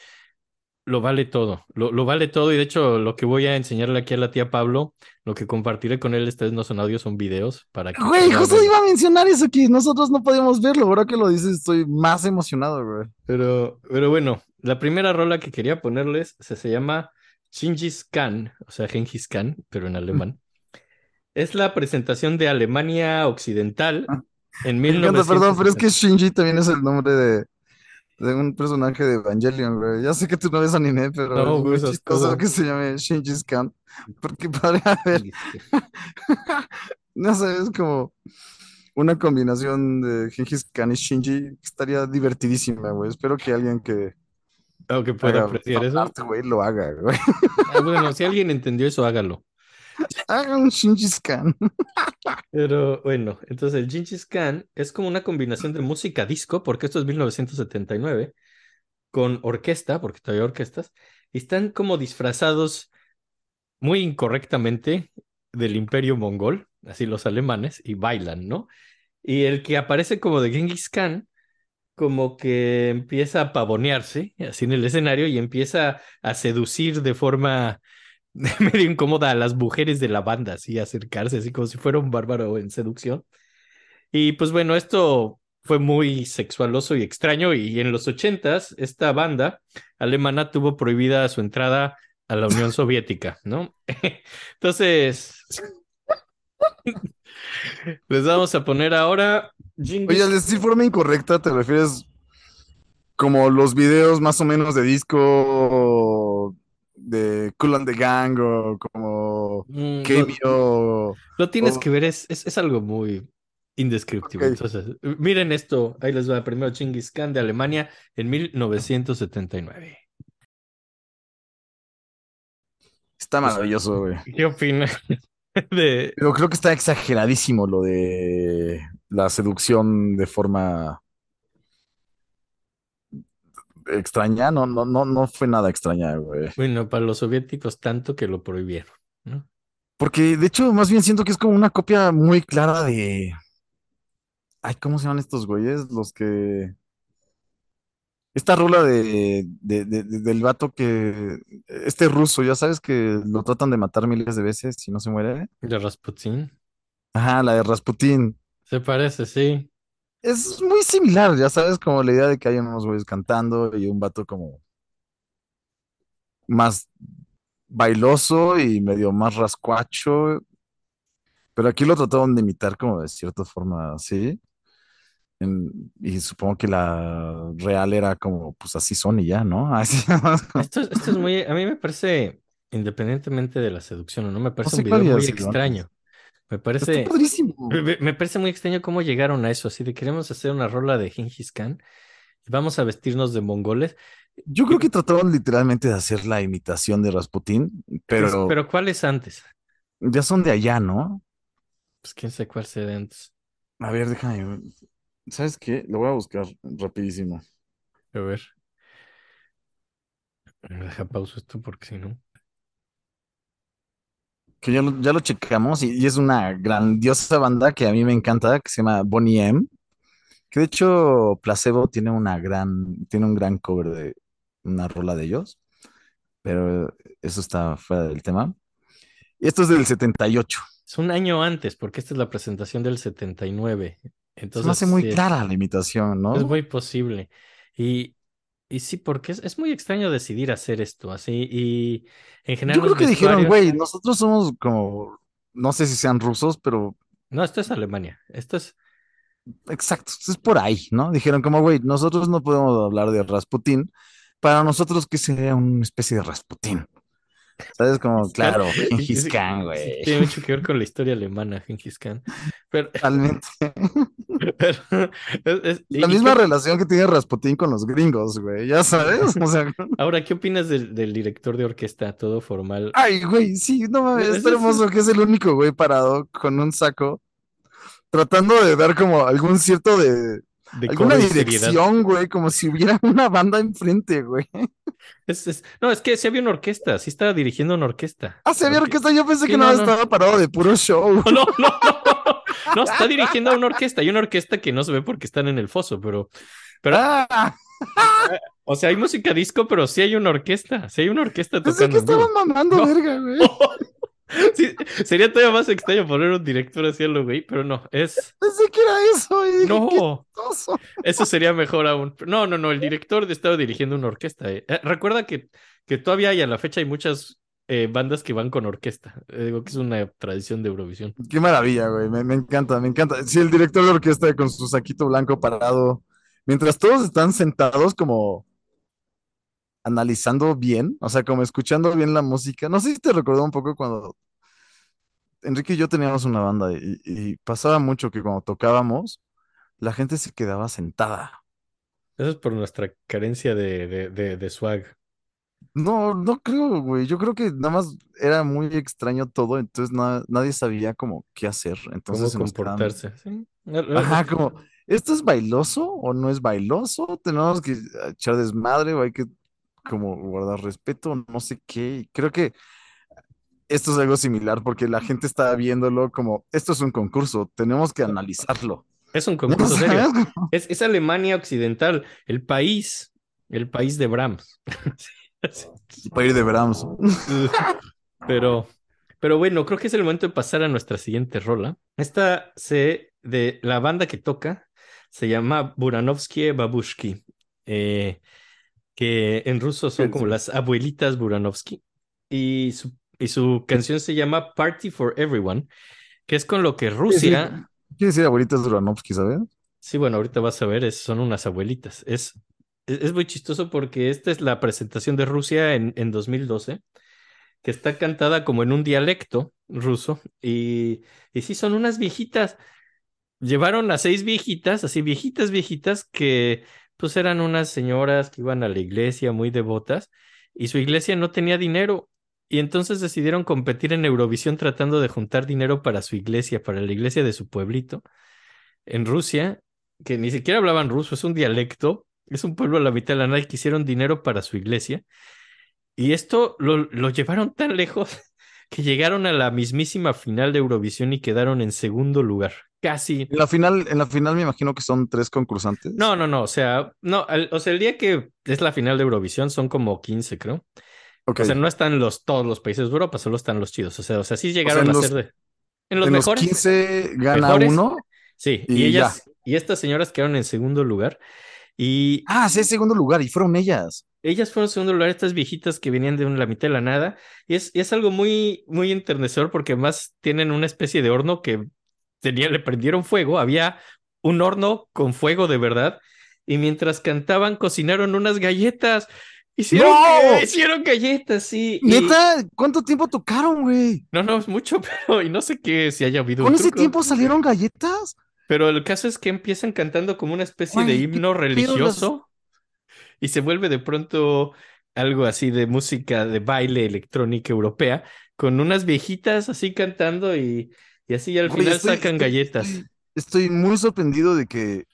lo vale todo, lo, lo vale todo y de hecho lo que voy a enseñarle aquí a la tía Pablo, lo que compartiré con él esta vez no son audios, son videos para que... Güey, justo iba a mencionar eso que nosotros no podíamos verlo. Ahora que lo dices, estoy más emocionado, güey. Pero, pero bueno, la primera rola que quería ponerles se, se llama Gengis Khan, o sea, Gengis Khan, pero en alemán. Es la presentación de Alemania Occidental en Me encanta, perdón, pero es que 1970. Shinji también es el nombre de, de un personaje de Evangelion, güey. Ya sé que tú no ves anime, pero No, es muy chistoso todo. que se llame Shinji's Khan. Porque podría haber, no sé, es como una combinación de Gengis Khan y Shinji que estaría divertidísima, güey. Espero que alguien que Aunque pueda haga apreciar eso. güey, lo haga, güey. Ah, bueno, si alguien entendió eso, hágalo. Haga un Shinji's Khan. Pero bueno, entonces el Gengis Khan es como una combinación de música disco, porque esto es 1979, con orquesta, porque todavía hay orquestas, y están como disfrazados muy incorrectamente del imperio mongol, así los alemanes, y bailan, ¿no? Y el que aparece como de Genghis Khan, como que empieza a pavonearse, así en el escenario, y empieza a seducir de forma medio incómoda a las mujeres de la banda, así acercarse, así como si fuera un bárbaro en seducción. Y pues bueno, esto fue muy sexualoso y extraño, y en los ochentas, esta banda alemana tuvo prohibida su entrada a la Unión Soviética, ¿no? Entonces, les vamos a poner ahora Oye, al decir forma incorrecta, ¿te refieres como los videos más o menos de disco de Cool and the Gang o como Mm, lo, Cameo? lo tienes o- que ver, es, es, es algo muy indescriptible. Entonces, miren esto, ahí les va primero Genghis Khan de Alemania en 1979. Está maravilloso, güey. ¿Qué opinas de... Pero creo que está exageradísimo lo de la seducción de forma extraña. No, no, no, no fue nada extraña, güey. Bueno, para los soviéticos tanto que lo prohibieron, ¿no? Porque de hecho, más bien siento que es como una copia muy clara de. Ay, ¿cómo se llaman estos güeyes? Los que. Esta rola de, de- de- de- del vato que. Este ruso, ya sabes que lo tratan de matar miles de veces y no se muere. De Rasputin. Ajá, la de Rasputín. Se parece, sí. Es muy similar, ya sabes, como la idea de que hay unos güeyes cantando y un vato como. Más bailoso y medio más rascuacho. Pero aquí lo trataron de imitar como de cierta forma así. En- y supongo que la real era como, pues así son y ya, ¿no? Así, Esto, es- esto es muy, a mí me parece, independientemente de la seducción o no, me parece sé un video muy extraño. Me Está parece, padrísimo. me, parece muy extraño cómo llegaron a eso, así de queremos hacer una rola de Gengis Khan y vamos a vestirnos de mongoles. Yo creo que trataron literalmente de hacer la imitación de Rasputín, pero Pero ¿cuál es antes? ya son de allá, ¿no? Pues quién sabe cuál sea de antes. A ver, déjame. ¿Sabes qué? Lo voy a buscar rapidísimo. A ver. Deja pausa esto porque si no. Que ya lo, ya lo checamos y, y es una grandiosa banda que a mí me encanta, que se llama Bonnie M. Que de hecho Placebo tiene una gran, tiene un gran cover de una rola de ellos, pero eso está fuera del tema. Y esto es del 78. Es un año antes, porque esta es la presentación del 79. Se me Entonces, hace muy sí clara la imitación, ¿no? Es muy posible. Y Y sí, porque es, es muy extraño decidir hacer esto así. Y en general Yo creo que dijeron, güey, nosotros somos como, no sé si sean rusos, pero No, esto es Alemania. Esto es. exacto, es por ahí, ¿no? Dijeron como, güey, nosotros no podemos hablar de Rasputín. Para nosotros, que sería una especie de Rasputín? ¿Sabes? Como, claro, Gengis Khan, güey. Tiene mucho que ver con la historia alemana, Gengis Khan. Pero, Totalmente. Pero- es- es- y- La misma qué- relación que tiene Rasputín con los gringos, güey, ya sabes. O sea, Ahora, ¿qué opinas del, del director de orquesta todo formal? ay, güey, sí, no mames, es- hermoso que es el único güey parado con un saco, tratando de dar como algún cierto de, De alguna dirección, güey, como si hubiera una banda enfrente, güey. Es- es- no, es que sí había una orquesta, sí estaba dirigiendo una orquesta. Ah, vio Porque- orquesta, yo pensé Sí, que no, nada no. estaba parado de puro show. No, no, no, no. Está dirigiendo a una orquesta. Hay una orquesta que no se ve porque están en el foso, pero, pero, Ah, o sea, hay música disco, pero sí hay una orquesta. Sí hay una orquesta tocando. que en vivo. estaban mamando, No. verga, güey. Sí, sería todavía más extraño poner un director así a lo güey, pero no, es. Pensé que era eso, y dije, No, eso sería mejor aún. No, no, no, el director estaba dirigiendo una orquesta. eh. Eh, Recuerda que, que todavía y a la fecha hay muchas eh, bandas que van con orquesta. Eh, digo que es una tradición de Eurovisión. Qué maravilla, güey. Me, me encanta, me encanta. Sí, el director de orquesta con su saquito blanco parado, mientras todos están sentados como analizando bien, o sea, como escuchando bien la música. No sé si te recordó un poco cuando Enrique y yo teníamos una banda y, y pasaba mucho que cuando tocábamos, la gente se quedaba sentada. Eso es por nuestra carencia de, de, de, de swag. No, no creo, güey. Yo creo que nada más era muy extraño todo, entonces na- nadie sabía como qué hacer. cómo Entonces quedaban- comportarse. ¿sí? Ajá, como, ¿esto es bailoso o no es bailoso? Tenemos que echar desmadre o hay que como guardar respeto, no sé qué. Y Creo que esto es algo similar porque la gente está viéndolo como, esto es un concurso, tenemos que analizarlo. Es un concurso ¿Sabes? serio. Es, es Alemania Occidental, el país, el país de Brahms. Para ir de Brahms. Pero, pero bueno, creo que es el momento de pasar a nuestra siguiente rola. Esta se de la banda que toca se llama Buranovsky Babushki, eh, que en ruso son como las abuelitas Buranovsky. Y su, y su canción se llama Party for Everyone, que es con lo que Rusia. Quiere decir abuelitas Duranovsky, ¿sabes? Sí, bueno, ahorita vas a ver, es- son unas abuelitas. Es, es, es muy chistoso porque esta es la presentación de Rusia en, en 2012, que está cantada como en un dialecto ruso. Y, y sí, son unas viejitas. Llevaron a seis viejitas, así viejitas, viejitas, que pues eran unas señoras que iban a la iglesia muy devotas y su iglesia no tenía dinero. Y entonces decidieron competir en Eurovisión tratando de juntar dinero para su iglesia, para la iglesia de su pueblito en Rusia, que ni siquiera hablaban ruso, es un dialecto, es un pueblo a la mitad de la nada y quisieron dinero para su iglesia. Y esto lo, lo llevaron tan lejos que llegaron a la mismísima final de Eurovisión y quedaron en segundo lugar. Casi. En la final, en la final me imagino que son tres concursantes. No, no, no, o sea, no, al- o sea, el día que es la final de Eurovisión son como 15, creo. Ok. O sea, no están los, todos los países de Europa, solo están los chidos. O sea, o sea, sí llegaron en a los- ser de. En los en mejores. los 15 gana mejores. uno. Sí, y, y ellas, y estas señoras quedaron en segundo lugar. Y Ah, sí, segundo lugar y fueron ellas. ellas fueron segundo lugar, estas viejitas que venían de un- la mitad de la nada. Y es, es algo muy, muy enternecedor porque además tienen una especie de horno que tenía, le prendieron fuego. Había un horno con fuego de verdad. Y mientras cantaban, cocinaron unas galletas. Hicieron, ¡No! hicieron galletas, sí. y- Neta, ¿cuánto tiempo tocaron, güey? No, no es mucho, pero y no sé qué si haya habido un ¿Con ese truco. tiempo salieron galletas? Pero el caso es que empiezan cantando como una especie de himno religioso y se vuelve de pronto algo así de música de baile electrónica europea con unas viejitas así cantando y, y así al final estoy- sacan estoy- galletas. Estoy, estoy muy sorprendido de que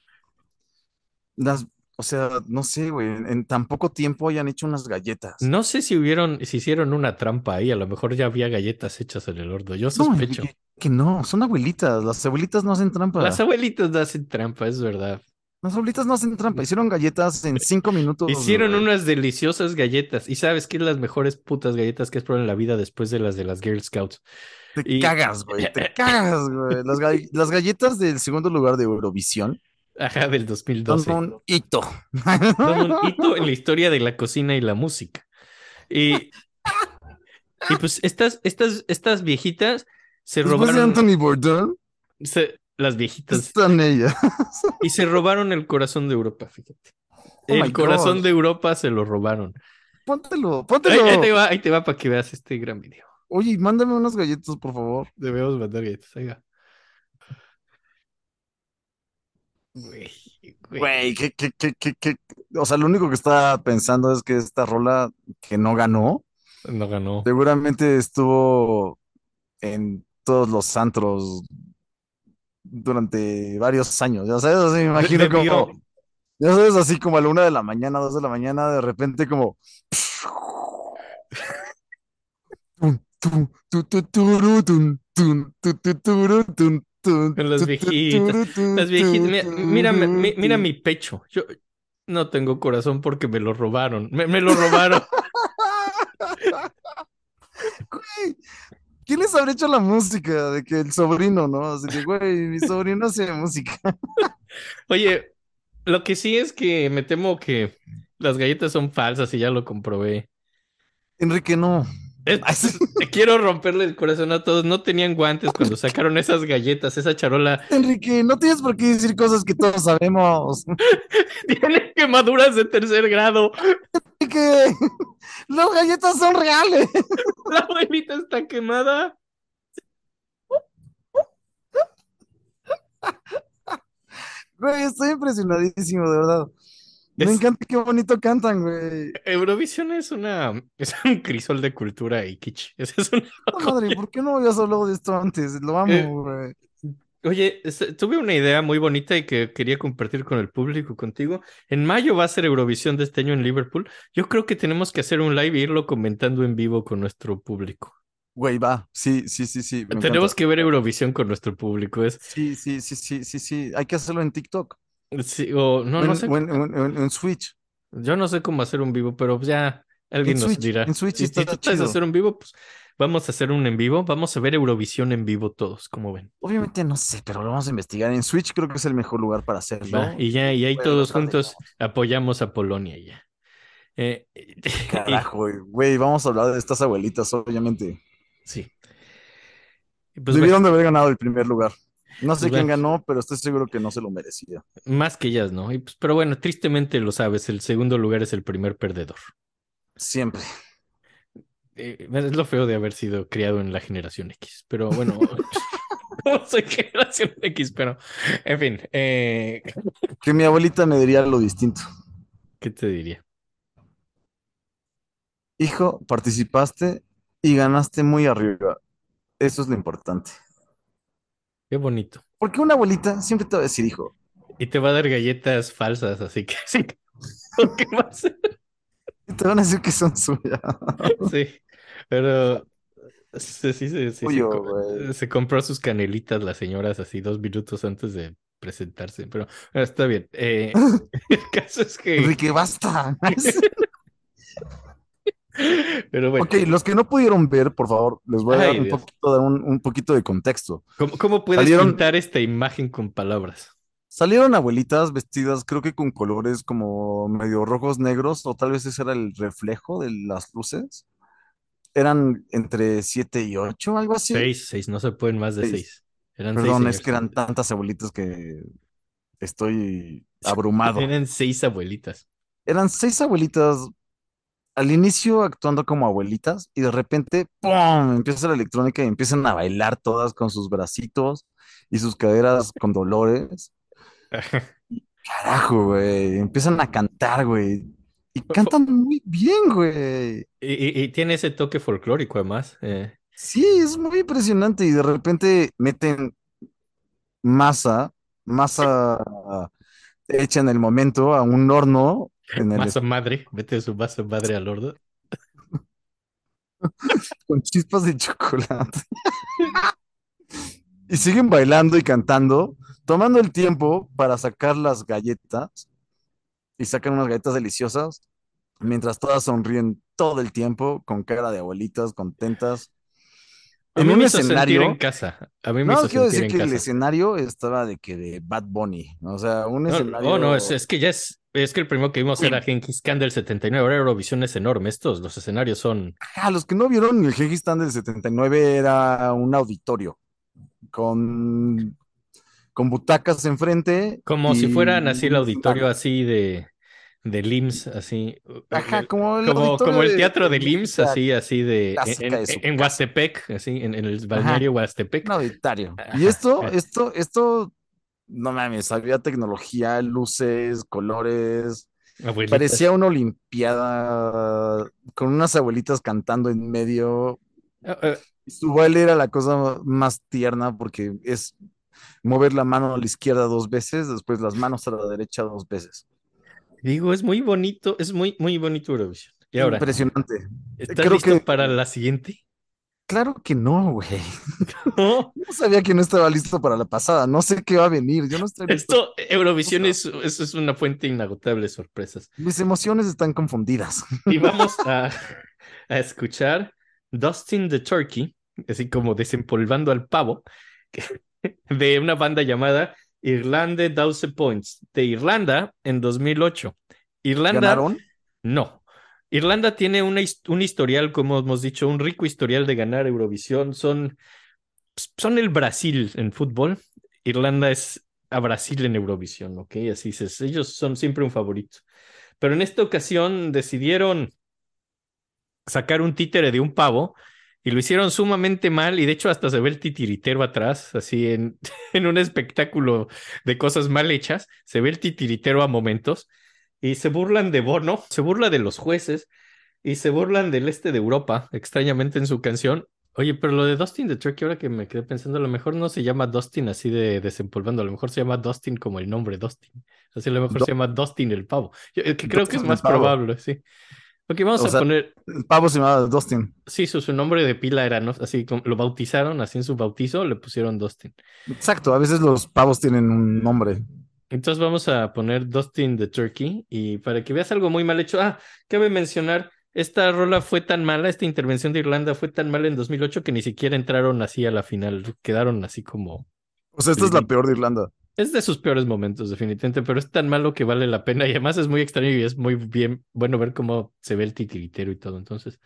las, o sea, no sé, güey, en, en tan poco tiempo hayan hecho unas galletas. No sé si hubieron, si hicieron una trampa ahí, a lo mejor ya había galletas hechas en el horno. Yo sospecho. Que no, son abuelitas. Las abuelitas no hacen trampa. Las abuelitas no hacen trampa, es verdad. Las abuelitas no hacen trampa. Hicieron galletas en cinco minutos. Hicieron güey. unas deliciosas galletas. ¿Y sabes qué es las mejores putas galletas que has probado en la vida después de las de las Girl Scouts? Te y- cagas, güey. Te cagas, güey. Las, las galletas del segundo lugar de Eurovisión Ajá, del Son 2012. un hito. Son un hito en la historia de la cocina y la música. Y, y pues estas, estas, estas viejitas se Después de robaron, Anthony Bourdain, se- las viejitas, están ellas. y se robaron el corazón de Europa, fíjate. Oh el corazón God. de Europa se lo robaron. Póntelo, póntelo. ahí te va, ahí te va para que veas este gran video. Oye, mándame unas galletas, por favor. Debemos mandar galletas. Ahí va. Güey, güey. Güey, ¿qué, qué, qué, qué, qué? O sea, lo único que estaba pensando es que esta rola que no ganó, No ganó. seguramente estuvo en todos los antros durante varios años. Ya sabes, así me imagino como, ya sabes, así como a la una de la mañana, dos de la mañana, de repente como. Tum, tum, tu, tu, turu, tum, tum, tu, tu, turu, tum, tum, Con las tu, tu, viejitas, turu, tum, Las viejitas, tu, mira, mira, mira mi pecho. Yo no tengo corazón porque me lo robaron. Me, me lo robaron. ¿quién les habrá hecho la música? De que el sobrino, ¿no? Así de, güey, mi sobrino hace música. Oye, lo que sí es que me temo que las galletas son falsas y ya lo comprobé. Enrique, no. Te quiero romperle el corazón a todos. No tenían guantes cuando sacaron esas galletas, esa charola. Enrique, no tienes por qué decir cosas que todos sabemos. Tiene quemaduras de tercer grado. Enrique, las galletas son reales. La abuelita está quemada. Güey, estoy impresionadísimo, de verdad. Me Es- encanta qué bonito cantan, güey. Eurovisión es una es un crisol de cultura y kitsch. Es una- Puta madre, ¿por qué no habías hablado de esto antes? Lo Eh, amo, güey. Oye, tuve una idea muy bonita y que quería compartir con el público, contigo. En mayo va a ser Eurovisión de este año en Liverpool. Yo creo que tenemos que hacer un live e irlo comentando en vivo con nuestro público. Güey, va. Sí, sí, sí, sí. Tenemos encanta. que ver Eurovisión con nuestro público. Es, Sí, sí, sí, sí, sí, sí. Hay que hacerlo en TikTok. Sí, o no, en, no sé. en- Switch. Yo no sé cómo hacer un vivo, pero ya alguien En nos Switch, dirá. en Switch Si, está si tú chido. hacer un vivo, pues vamos a hacer un en vivo. Vamos a ver Eurovisión en vivo todos, como ven. Obviamente no sé, pero lo vamos a investigar. En Switch creo que es el mejor lugar para hacerlo. Va, Y ya, y ahí Bueno, todos juntos apoyamos a Polonia ya. Eh, Carajo, güey. Vamos a hablar de estas abuelitas, obviamente. sí. Pues bueno, Debieron de haber ganado el primer lugar. No sé Pues quién bueno. ganó, pero estoy seguro que no se lo merecía. más que ellas, ¿no? Y pues, pero bueno, tristemente lo sabes, el segundo lugar es el primer perdedor. Siempre. Eh, es lo feo de haber sido criado en la generación X, pero bueno, no soy generación X, pero en fin, eh, Que mi abuelita me diría lo distinto. ¿qué te diría? Hijo, participaste y ganaste muy arriba. Eso es lo importante. Qué bonito. Porque una abuelita siempre te va a decir, hijo, Y te va a dar galletas falsas, así que sí. ¿Qué va a y te van a decir que son suyas. Sí, pero sí, sí, sí, sí, se compró sus canelitas las señoras así dos minutos antes de presentarse, pero está bien. Eh, el caso es que, Enrique, basta. Pero bueno, Ok, los que no pudieron ver, por favor, les voy a Ay, dar un poquito, de, un, un poquito de contexto. ¿cómo, cómo puedes salieron- pintar esta imagen con palabras? Salieron abuelitas vestidas, creo que con colores como medio rojos, negros, o tal vez ese era el reflejo de las luces. Eran entre 7 y 8, algo así. Seis, seis, no se pueden más de Seis. seis. Eran seis Perdón, es que eran tantas abuelitas que estoy abrumado. Eran seis abuelitas. Eran seis abuelitas al inicio actuando como abuelitas y de repente, ¡pum! empieza la electrónica y empiezan a bailar todas con sus bracitos y sus caderas con dolores. Carajo, güey. Empiezan a cantar, güey. Y cantan muy bien, güey. Y, y- y tiene ese toque folclórico además. eh. Sí, es muy impresionante. Y de repente meten masa, masa hecha en el momento a un horno en el Masa madre, vete su masa madre al horno. con chispas de chocolate. Y siguen bailando y cantando, tomando el tiempo para sacar las galletas. Y sacan unas galletas deliciosas, mientras todas sonríen todo el tiempo, con cara de abuelitas contentas. A en mí un me hizo escenario. en casa. A mí me No, hizo quiero decir en que el escenario estaba de que de Bad Bunny. O sea, un No, escenario. oh, no, es, es que ya es, es que el primero que vimos era Genghis Khan del 79, ahora Eurovisión es enorme, estos, los escenarios son, Ah, los que no vieron el Gengis Khan del 79 era un auditorio con, con butacas enfrente. como si fueran así el auditorio así de, de LIMS, así, Ajá, el- como el, como, como el teatro de de LIMS, así, así de, en, de. Huastepec, así, en, en el balneario Huastepec. Un auditorio. Y esto, Ajá. esto, esto, no mames, había tecnología, luces, colores. Abuelitas. Parecía una olimpiada con unas abuelitas cantando en medio. Ah, ah, Su baile era la cosa más tierna porque es mover la mano a la izquierda dos veces, después las manos a la derecha dos veces. digo, es muy bonito, es muy, muy bonito Eurovisión. Y ahora, Impresionante. ¿estás creo listo que- para la siguiente? Claro que no, güey. No. Yo sabía que no estaba listo para la pasada. No sé qué va a venir. Yo no estoy listo. Esto, Eurovisión es, es, es una fuente inagotable de sorpresas. Mis emociones están confundidas. Y vamos a, a escuchar Dustin the Turkey, así como desempolvando al pavo, de una banda llamada Irlande 12 Points, de Irlanda en 2008. Irlanda, ¿Ganaron? no. Irlanda tiene una un historial, como hemos dicho, un rico historial de ganar Eurovisión. Son, son el Brasil en fútbol. Irlanda es a Brasil en Eurovisión, ¿ok? Así es. Ellos son siempre un favorito. Pero en esta ocasión decidieron sacar un títere de un pavo y lo hicieron sumamente mal y de hecho hasta se ve el titiritero atrás, así en, en un espectáculo de cosas mal hechas, se ve el titiritero a momentos y se burlan de Bono, se burla de los jueces y se burlan del este de Europa, extrañamente en su canción. Oye, pero lo de Dustin the Turkey, ahora que me quedé pensando, a lo mejor no se llama Dustin así de desempolvando, a lo mejor se llama Dustin como el nombre Dustin. Así a lo mejor Do- se llama Dustin el pavo. Yo, eh, que creo que es más probable, sí. Ok, vamos O a sea- poner, El pavo se llamaba Dustin. sí, su, su nombre de pila era, ¿no? Así como lo bautizaron, así en su bautizo le pusieron Dustin. Exacto. A veces los pavos tienen un nombre. Entonces vamos a poner Dustin the Turkey y para que veas algo muy mal hecho. Ah, cabe mencionar, esta rola fue tan mala, esta intervención de Irlanda fue tan mala en 2008 que ni siquiera entraron así a la final, quedaron así como... O sea, esta es la peor de Irlanda. Es de sus peores momentos, definitivamente, pero es tan malo que vale la pena y además es muy extraño y es muy bien, bueno ver cómo se ve el titiritero y todo. Entonces,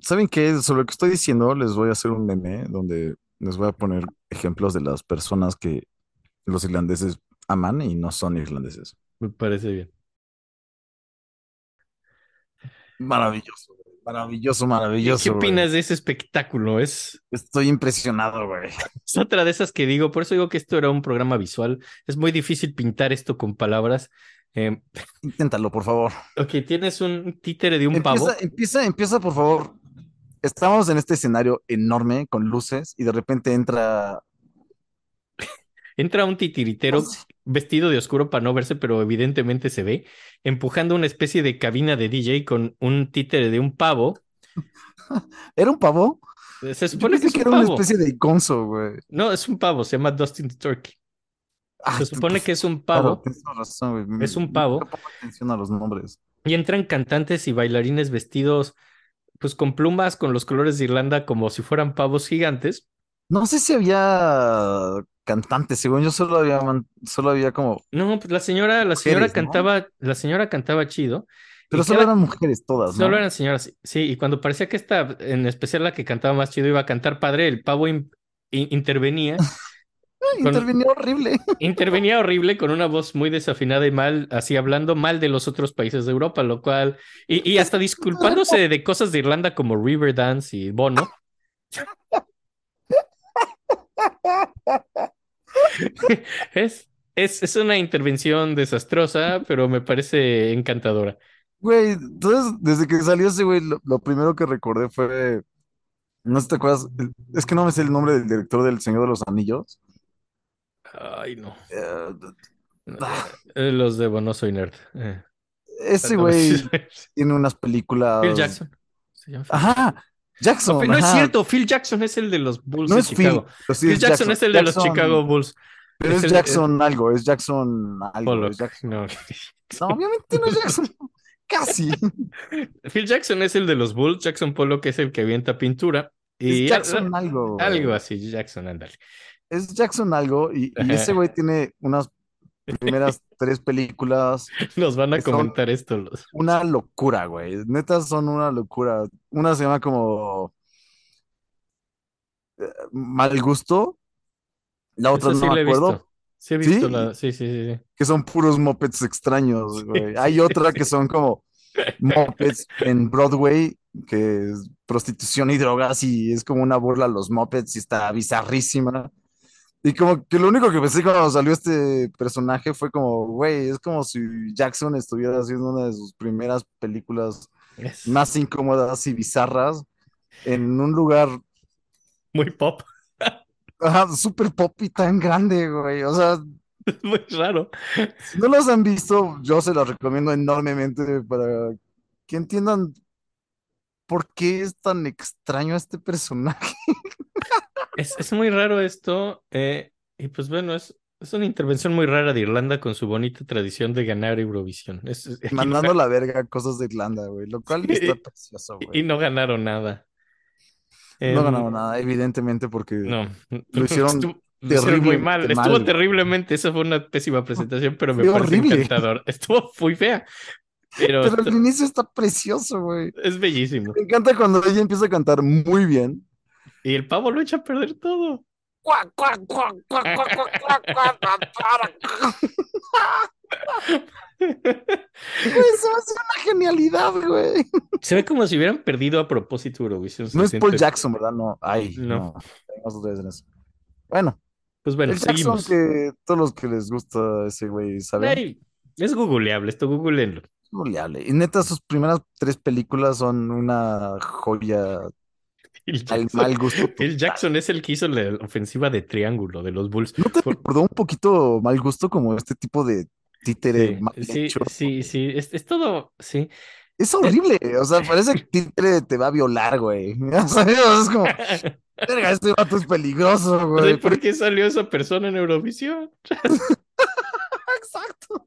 ¿Saben qué? Sobre lo que estoy diciendo, les voy a hacer un meme donde les voy a poner ejemplos de las personas que los irlandeses aman y no son irlandeses. me parece bien. Maravilloso, güey. maravilloso, maravilloso. ¿Qué güey. opinas de ese espectáculo? Es, Estoy impresionado, güey. es otra de esas que digo, por eso digo que esto era un programa visual. Es muy difícil pintar esto con palabras. Eh, Inténtalo, por favor. ok, tienes un títere de un pavo. Empieza, empieza, empieza, por favor. Estamos en este escenario enorme con luces y de repente entra. Entra un titiritero vestido de oscuro para no verse, pero evidentemente se ve, empujando una especie de cabina de DJ con un títere de un pavo. ¿Era un pavo? Se Yo supone que era una especie de iconzo, güey. No, es un pavo, se llama Dustin the Turkey. Ah, Se supone pues, que es un pavo tienes razón, güey. Es un pavo. No pongo atención a los nombres. y entran cantantes y bailarines vestidos pues con plumas con los colores de Irlanda como si fueran pavos gigantes. No sé si había cantantes, según yo solo había, solo había como, No, pues la señora, la señora Mujeres, ¿no? cantaba, la señora cantaba chido. pero solo cada- eran mujeres todas, ¿no? Solo eran señoras, sí, y cuando parecía que esta, en especial la que cantaba más chido, iba a cantar padre, el pavo in- in- intervenía, con- intervenía horrible. intervenía horrible con una voz muy desafinada y mal, así hablando mal de los otros países de Europa, lo cual, y, y hasta disculpándose de cosas de Irlanda como Riverdance y Bono. Es, es, es una intervención desastrosa, pero me parece encantadora. Güey, entonces, desde que salió ese güey, lo, lo primero que recordé fue, no te acuerdas, es que no me sé el nombre del director del Señor de los Anillos. Ay, no. Eh, eh, Los de Bono soy nerd. Eh. ese güey tiene unas películas. Phil Jackson. Se llama Phil Ajá, Jackson. No, Phil- no es cierto, Phil Jackson es el de los Bulls No de es Phil, Chicago. sí Phil es Jackson, es el de los Chicago Bulls. Pero es es el- Jackson algo, es Jackson algo. Pollock, es Jackson- no. No, obviamente no es Jackson. Casi. Phil Jackson es el de los Bulls, Jackson Pollock es el que avienta pintura Y Es Jackson algo. algo así, Jackson, ándale. Es Jackson algo. Y, y ese güey tiene unas primeras tres películas. Nos van a comentar esto los. Una locura, güey. Neta son una locura. Una se llama como eh, Mal Gusto. La otra sí no me acuerdo. visto. Sí he visto ¿Sí? la. Sí, sí, sí. sí. Que son puros mopeds extraños, güey. Hay otra que son como mopeds en Broadway, que es prostitución y drogas y es como una burla a los mopeds y está bizarrísima. Y como que lo único que pensé cuando salió este personaje fue como, güey, es como si Jackson estuviera haciendo una de sus primeras películas más incómodas y bizarras en un lugar muy pop. ajá, súper pop y tan grande, güey. O sea, Es muy raro. si no los han visto, yo se los recomiendo enormemente para que entiendan por qué es tan extraño este personaje. Es, es muy raro esto. eh, y pues bueno, es, es una intervención muy rara de Irlanda con su bonita tradición de ganar Eurovisión. Es- es- aquí no Mandando la verga cosas de Irlanda, güey, lo cual Sí. está precioso, y güey. no ganaron nada. No Em, ganaron nada, evidentemente, porque No, Lo hicieron Estuvo- lo muy mal. Estuvo mal. terriblemente. Esa fue una pésima presentación, pero me Fue horrible. encantador. Estuvo muy fea, pero, pero el inicio está precioso, güey. es bellísimo. Me encanta cuando ella empieza a cantar muy bien. Y el pavo lo echa a perder todo. Eso es una genialidad, güey. Se ve como si hubieran perdido a propósito Eurovisión. No es. Paul Jackson, ¿verdad? No, ay, no. no. Bueno, pues bueno, el Jackson seguimos. que todos los que les gusta ese güey saben. Hey, es googleable, esto googleenlo. Googleable. Y neta, sus primeras tres películas son una joya el al Jackson, mal gusto. el. Jackson es el que hizo la ofensiva de triángulo de los Bulls. ¿No te Por- recordó un poquito mal gusto como este tipo de títere Sí, mal sí, hecho? sí, sí, es, es todo, sí. Es horrible, o sea, parece que títere te va a violar, güey. O sea, es como, verga, este vato es peligroso, güey. por qué salió esa persona en Eurovisión. Exacto.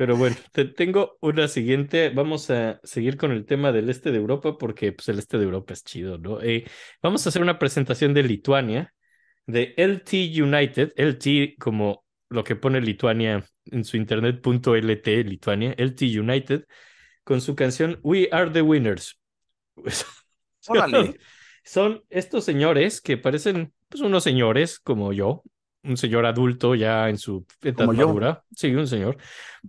Pero bueno, te tengo una siguiente. Vamos a seguir con el tema del este de Europa porque pues, el este de Europa es chido, ¿no? Eh, vamos a hacer una presentación de Lituania, de LT United, LT como lo que pone Lituania en su internet.lt, Lituania, LT United, con su canción We Are the Winners. Órale. Son estos señores que parecen pues unos señores como yo, un señor adulto ya en su edad madura. Sí, un señor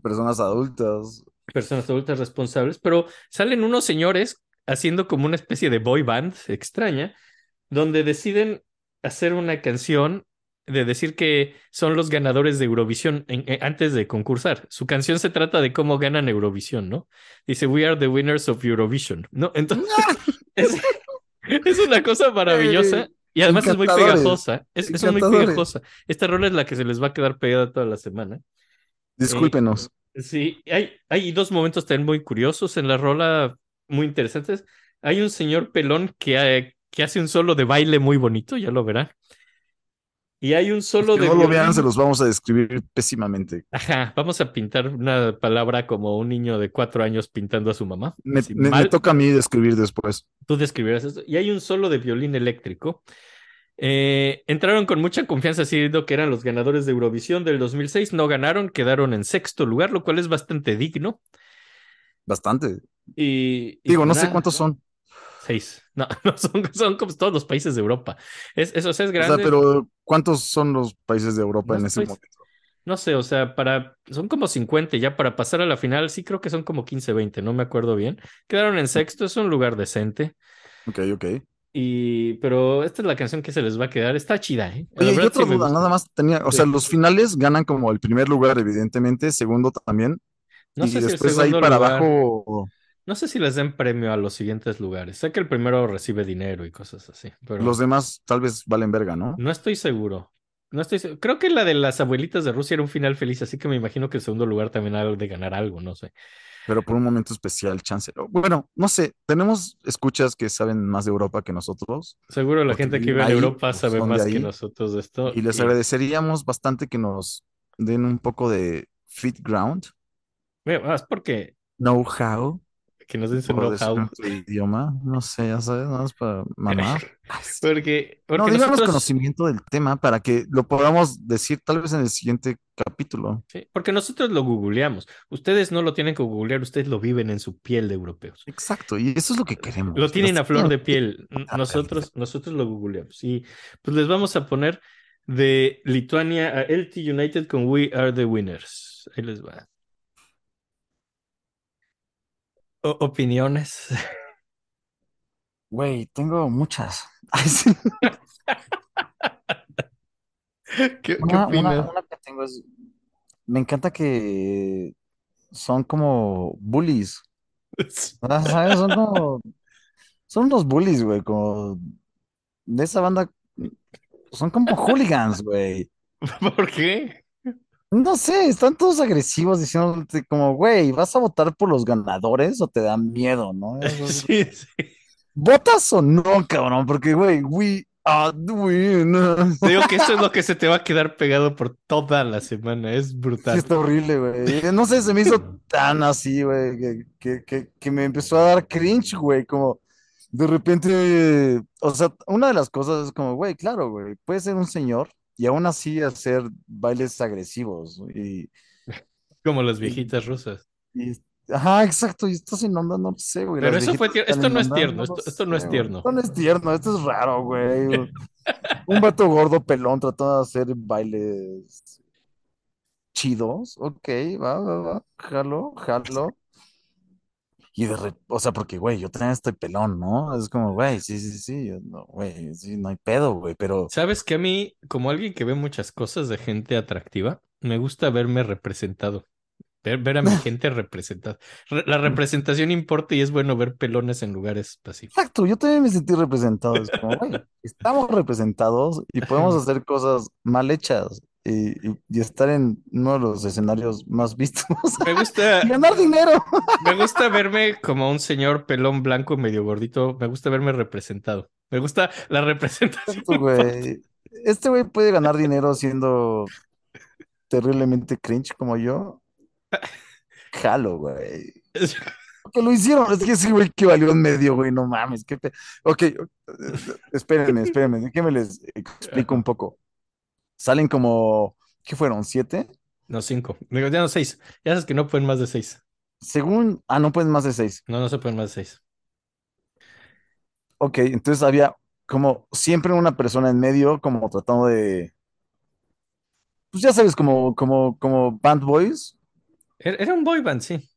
Personas adultas. personas adultas responsables, pero salen unos señores haciendo como una especie de boy band extraña, donde deciden hacer una canción de decir que son los ganadores de Eurovisión en- en- antes de concursar. Su canción se trata de cómo ganan Eurovisión, ¿no? Dice, We are the winners of Eurovision, ¿no? Entonces, es, es una cosa maravillosa. Y además es muy pegajosa. Es, es muy pegajosa. Esta rola es la que se les va a quedar pegada toda la semana. Discúlpenos. Sí, hay, hay dos momentos también muy curiosos en la rola, muy interesantes. Hay un señor pelón que, eh, que hace un solo de baile muy bonito, ya lo verán. Y hay un solo de no lo vean, se los vamos a describir pésimamente. Ajá, vamos a pintar una palabra como un niño de cuatro años pintando a su mamá. Me, me- toca a mí describir después. tú describirás esto. Y hay un solo de violín eléctrico. Eh, entraron con mucha confianza diciendo que eran los ganadores de Eurovisión del 2006. No ganaron, quedaron en sexto lugar, lo cual es bastante digno. Bastante. Y, y Digo, no sé cuántos son. Seis. No, no son, son como todos los países de Europa. Es, eso es O sea, grande. pero ¿cuántos son los países de Europa en ese momento? No sé, o sea, para. Son como 50 ya para pasar a la final. Sí, creo que son como 15, 20, no me acuerdo bien. Quedaron en sexto, es un lugar decente. Ok, ok. Y, pero esta es la canción que se les va a quedar. Está chida, ¿eh? Oye, otra sí duda, nada más tenía, o Sí. sea, los finales ganan como el primer lugar, evidentemente, segundo también, No y sé si el después ahí para lugar- abajo No sé si les den premio a los siguientes lugares. Sé que el primero recibe dinero y cosas así, pero los demás tal vez valen verga, ¿no? no estoy seguro. No estoy seguro. Creo que la de las abuelitas de Rusia era un final feliz, así que me imagino que el segundo lugar también ha de ganar algo, no sé. Pero por un momento especial, chance. Bueno, no sé, tenemos escuchas que saben más de Europa que nosotros Seguro la gente que vive en Europa pues, sabe más que nosotros de esto. y les agradeceríamos bastante que nos den un poco de fit ground, es porque know-how. Que nos den su know-how. tu idioma. No sé, ya sabes, nada más para mamar. Porque, No, porque díganos nosotros, conocimiento del tema para que lo podamos decir tal vez en el siguiente capítulo. sí, porque nosotros lo googleamos. Ustedes no lo tienen que googlear, ustedes lo viven en su piel de europeos. Exacto, y eso es lo que queremos. Lo tienen a flor de piel. Nosotros, nosotros lo googleamos. Y pues les vamos a poner de Lituania a LT United con We Are the Winners. Ahí les va. O- opiniones. Güey, tengo muchas. Ay, sí. ¿Qué, qué Una, una- opinas? una que tengo es, me encanta que son como bullies. Son como, son unos bullies, güey, como de esa banda, son como hooligans, güey. ¿Por qué? No sé, están todos agresivos diciéndote como, güey, ¿vas a votar por los ganadores o te da miedo, no? Sí, sí. ¿Votas o no, cabrón? Porque, güey, we are the. Te digo que eso es lo que se te va a quedar pegado por toda la semana. Es Sí, brutal. está horrible, güey. No sé, se me hizo tan así, güey, que, que, que, que me empezó a dar cringe, güey, como de repente, o sea, una de las cosas es como, güey, claro, güey, puede ser un señor y aún así hacer bailes agresivos y, Como las viejitas rusas. y- ajá, exacto, y estás en onda, no sé, güey. Pero eso fue viejitas tier- están esto en no es tierno, esto- esto no es tierno. Esto no es tierno, esto es raro, güey. Un vato gordo pelón tratando de hacer bailes chidos, ok, va, va, va, jalo, jalo. Y de re- o sea, porque, güey, yo también estoy pelón, ¿no? Es como, güey, sí, sí, sí, yo no, güey, sí, no hay pedo, güey, pero ¿Sabes que a mí, como alguien que ve muchas cosas de gente atractiva, me gusta verme representado? Ver, ver a mi gente representada. Re- la representación importa y es bueno ver pelones en lugares así. exacto, yo también me sentí representado. Es como, güey, estamos representados y podemos hacer cosas mal hechas y, y- y estar en uno de los escenarios más vistos Me gusta, ganar dinero. me gusta verme como un señor pelón blanco medio gordito. Me gusta verme representado. Me gusta la representación. Güey. Este güey puede ganar dinero siendo terriblemente cringe como yo. Jalo, güey. Que lo hicieron, es que ese güey que valió en medio, güey, no mames, qué pe- Ok, eh, espérenme, espérenme, déjenme les explico un poco. Salen como, ¿qué fueron? ¿Siete? No, cinco. Digo, ya no, seis. Ya sabes que no pueden más de seis. Según, ah, no pueden más de seis. No, no se pueden más de seis. Ok, entonces había como siempre una persona en medio, como tratando de, pues ya sabes, como, como, como band boys. Era, era un boy band, sí.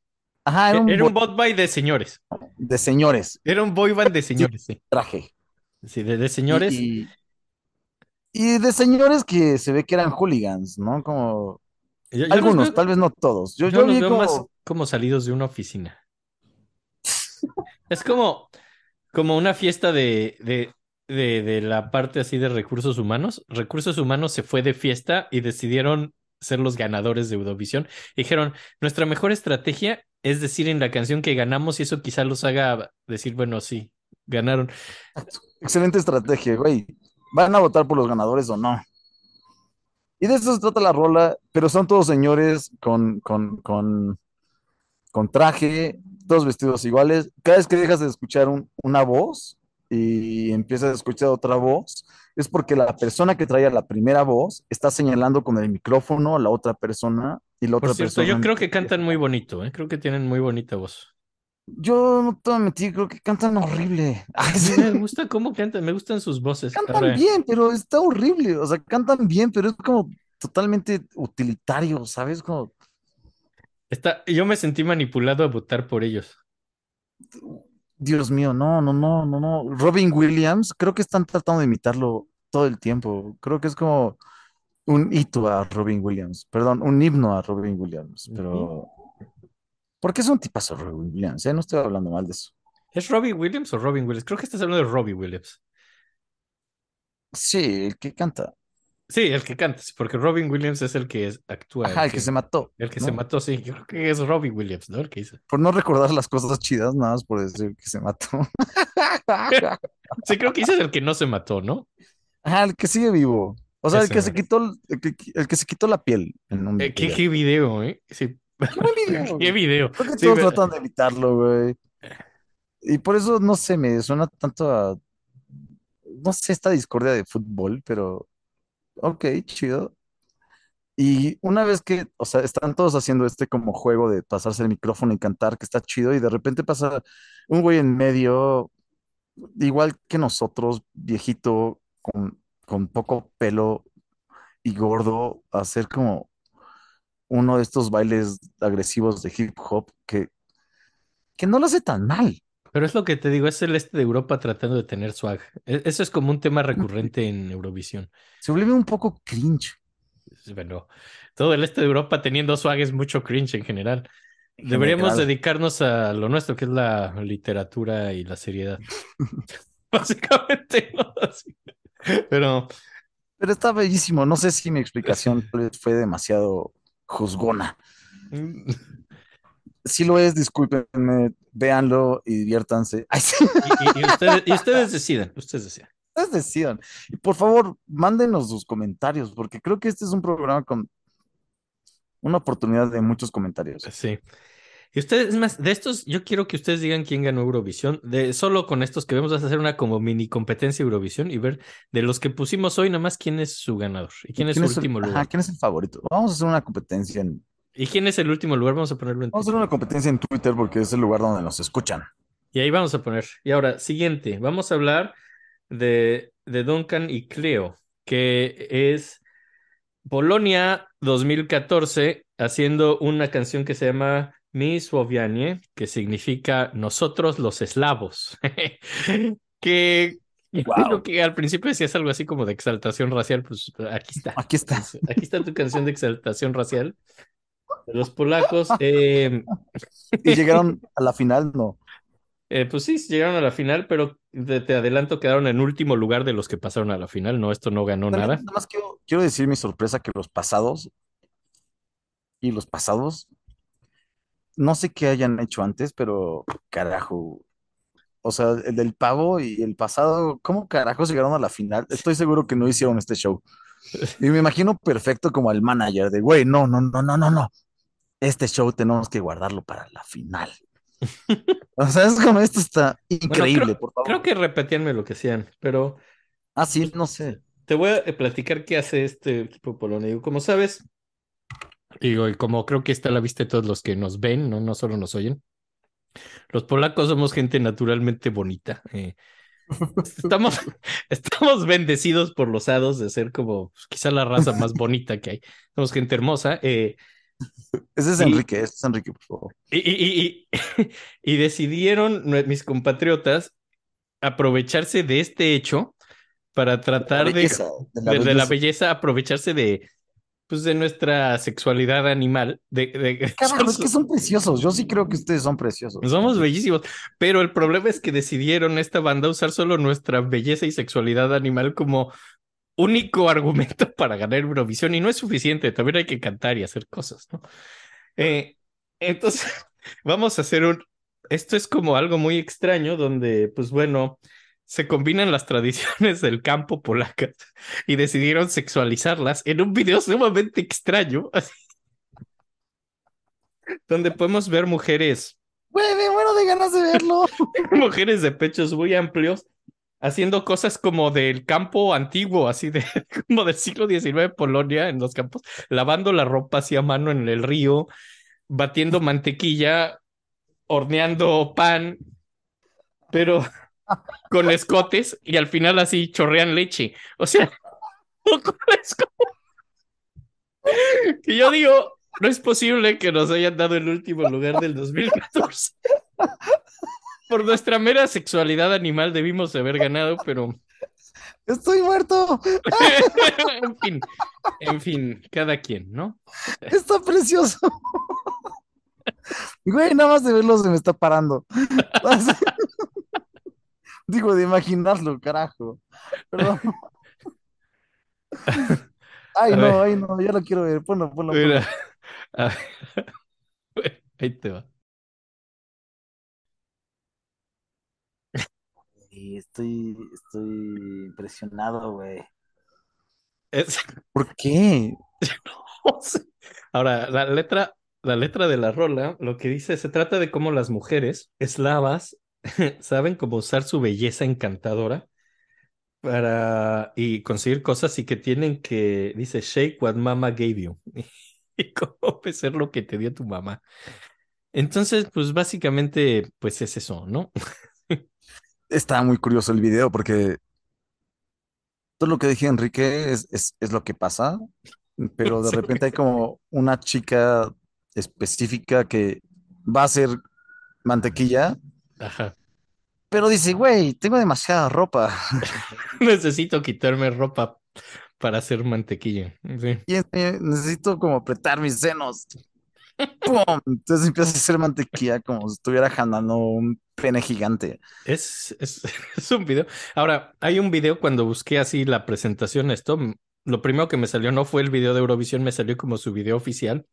Ajá, era un Era un bot de señores. de señores, Era un boy band de señores, sí. traje. Sí, de, de señores. Y, y de señores que se ve que eran hooligans, ¿no? Como Yo- yo los algunos, veo- tal vez no todos. Yo, Yo, yo los vi veo como, más como salidos de una oficina. Es como, como una fiesta de, de, de, de la parte así de recursos humanos. Recursos humanos se fue de fiesta y decidieron ser los ganadores de Eurovisión. Dijeron, nuestra mejor estrategia es decir en la canción que ganamos y eso quizá los haga decir, bueno, sí, ganaron. excelente estrategia, güey. ¿Van a votar por los ganadores o no? Y de eso se trata la rola, pero son todos señores con, con, con, con traje, todos vestidos iguales. Cada vez que dejas de escuchar un- una voz y empiezas a escuchar otra voz, es porque la persona que traía la primera voz está señalando con el micrófono a la otra persona y la Por otra cierto, persona. yo creo que cantan muy bonito, ¿eh? Creo que tienen muy bonita voz. Yo no te voy a mentir, creo que cantan horrible. Ay, sí. Me gusta cómo cantan, me gustan sus voces. Cantan bien, pero está horrible. O sea, cantan bien, pero es como totalmente utilitario, ¿sabes? Como, está, yo me sentí manipulado a votar por ellos. Dios mío, no, no, no, no, no. Robin Williams, creo que están tratando de imitarlo todo el tiempo. Creo que es como un hito a Robin Williams, perdón, un himno a Robin Williams, pero... Porque es un tipazo Robin Williams, ¿eh? No estoy hablando mal de eso. ¿Es Robbie Williams o Robin Williams? Creo que estás hablando de Robbie Williams. Sí, el que canta. Sí, el que canta, porque Robin Williams es el que es- actúa. Ajá, el que se mató. El que ¿no? se mató, sí. Yo creo que es Robbie Williams, ¿no? El que hizo. Por no recordar las cosas chidas, nada más por decir que se mató. Sí, creo que ese es el que no se mató, ¿no? Ajá, el que sigue vivo. O sea, el que se quitó, el, que, el que se quitó la piel en un Eh, ¿qué, video. qué video, eh? Sí. Qué video, ¿Qué video? Creo que Sí, todos ve- tratan de evitarlo, güey. Y por eso, no sé, me suena tanto a, no sé, esta discordia de fútbol, pero ok, chido. Y una vez que, o sea, están todos haciendo este como juego de pasarse el micrófono y cantar, que está chido, y de repente pasa un güey en medio, igual que nosotros, viejito, con, con poco pelo y gordo, a hacer como uno de estos bailes agresivos de hip hop que, que no lo hace tan mal. Pero es lo que te digo, es el este de Europa tratando de tener swag. E- Eso es como un tema recurrente en Eurovisión. Se vuelve un poco cringe. Bueno, todo el este de Europa teniendo swag es mucho cringe en general. en Deberíamos general. dedicarnos a lo nuestro, que es la literatura y la seriedad. Básicamente, ¿no? Así. Pero Pero está bellísimo. No sé si mi explicación fue demasiado juzgona. Si lo es, discúlpenme, véanlo y diviértanse. Ay, sí, y, y- y ustedes, y ustedes decidan, ustedes decidan. ustedes decidan. Y por favor, mándenos sus comentarios, porque creo que este es un programa con una oportunidad de muchos comentarios. Sí. Y ustedes, es más, de estos, yo quiero que ustedes digan quién ganó Eurovisión. De solo con estos que vamos a hacer una como mini competencia Eurovisión y ver de los que pusimos hoy, nada más quién es su ganador y quién es su último ajá, lugar. ¿quién es el favorito? Vamos a hacer una competencia en, ¿Y quién es el último lugar? Vamos a ponerlo en vamos a hacer Twitter. una competencia en Twitter porque es el lugar donde nos escuchan. Y ahí vamos a poner. Y ahora, siguiente, vamos a hablar de, de Duncan y Cleo, que es Polonia 2014 haciendo una canción que se llama Mi Słowianie, que significa nosotros los eslavos. que Wow. que al principio decías algo así como de exaltación racial, pues aquí está. Aquí está. Aquí está tu canción de exaltación racial. De los polacos. Eh, Y llegaron a la final, no. eh, pues sí, llegaron a la final, pero te, te adelanto, quedaron en último lugar de los que pasaron a la final. No, esto no ganó También, nada. nada más quiero, quiero decir mi sorpresa que los pasados y los pasados, no sé qué hayan hecho antes, pero carajo. O sea, el del pavo y el pasado, ¿cómo carajos llegaron a la final? Estoy seguro que no hicieron este show. Y me imagino perfecto como al manager de, güey, no, no, no, no, no, no. Este show tenemos que guardarlo para la final. O sea, es como esto está increíble, creo- por favor. Creo que repetían lo que hacían, pero Ah, sí, no sé. te voy a platicar qué hace este equipo polonés. Digo, Como sabes, digo, y como creo que está a la vista de todos los que nos ven, no, no solo nos oyen, los polacos somos gente naturalmente bonita. eh. Estamos, estamos bendecidos por los hados de ser como pues, quizá la raza más bonita que hay. Somos gente hermosa. eh, Ese es Y- Enrique, este es Enrique, por favor. Y, y- y- decidieron mis compatriotas aprovecharse de este hecho para tratar de, belleza, de la de- de la belleza, aprovecharse de, pues, de nuestra sexualidad animal. De, de- Carajo, es que son preciosos. Yo sí creo que ustedes son preciosos. Somos bellísimos, pero el problema es que decidieron esta banda usar solo nuestra belleza y sexualidad animal como único argumento para ganar Eurovisión y no es suficiente, también hay que cantar y hacer cosas, ¿no? Eh, entonces, vamos a hacer un... Esto es como algo muy extraño donde, pues bueno, se combinan las tradiciones del campo polacas y decidieron sexualizarlas en un video sumamente extraño, así, donde podemos ver mujeres Güey, me muero de ganas de verlo. mujeres de pechos muy amplios haciendo cosas como del campo antiguo, así de como del siglo XIX Polonia en los campos, lavando la ropa así a mano en el río, batiendo mantequilla, horneando pan, pero con escotes y al final así chorrean leche. O sea, es como- que yo digo, no es posible que nos hayan dado el último lugar del 2014. Por nuestra mera sexualidad animal debimos haber ganado, pero Estoy muerto. en fin, en fin, cada quien, ¿no? Está precioso. Güey, nada más de verlo se me está parando. Digo, de imaginarlo, carajo. Perdón. Ay, A no, ver. ay, no, ya lo quiero ver. Ponlo, ponlo, ponlo. Mira, a ver, ahí te va. Estoy, estoy impresionado, güey. Es- ¿Por qué? Ahora, la letra, la letra de la rola, lo que dice, se trata de cómo las mujeres eslavas saben cómo usar su belleza encantadora para y conseguir cosas y que tienen que, dice, shake what mama gave you. Y cómo ser lo que te dio tu mamá. Entonces, pues básicamente, pues es eso, ¿no? Está muy curioso el video porque todo lo que dije Enrique es, es, es lo que pasa, pero de repente hay como una chica específica que va a hacer mantequilla, Ajá. pero dice, güey, tengo demasiada ropa. Necesito quitarme ropa para hacer mantequilla. Sí. Y eh, necesito como apretar mis senos. ¡Pum! Entonces empieza a hacer mantequilla como si estuviera jalando un pene gigante. Es, es, es un video. Ahora, hay un video cuando busqué así la presentación, esto, lo primero que me salió no fue el video de Eurovisión, me salió como su video oficial,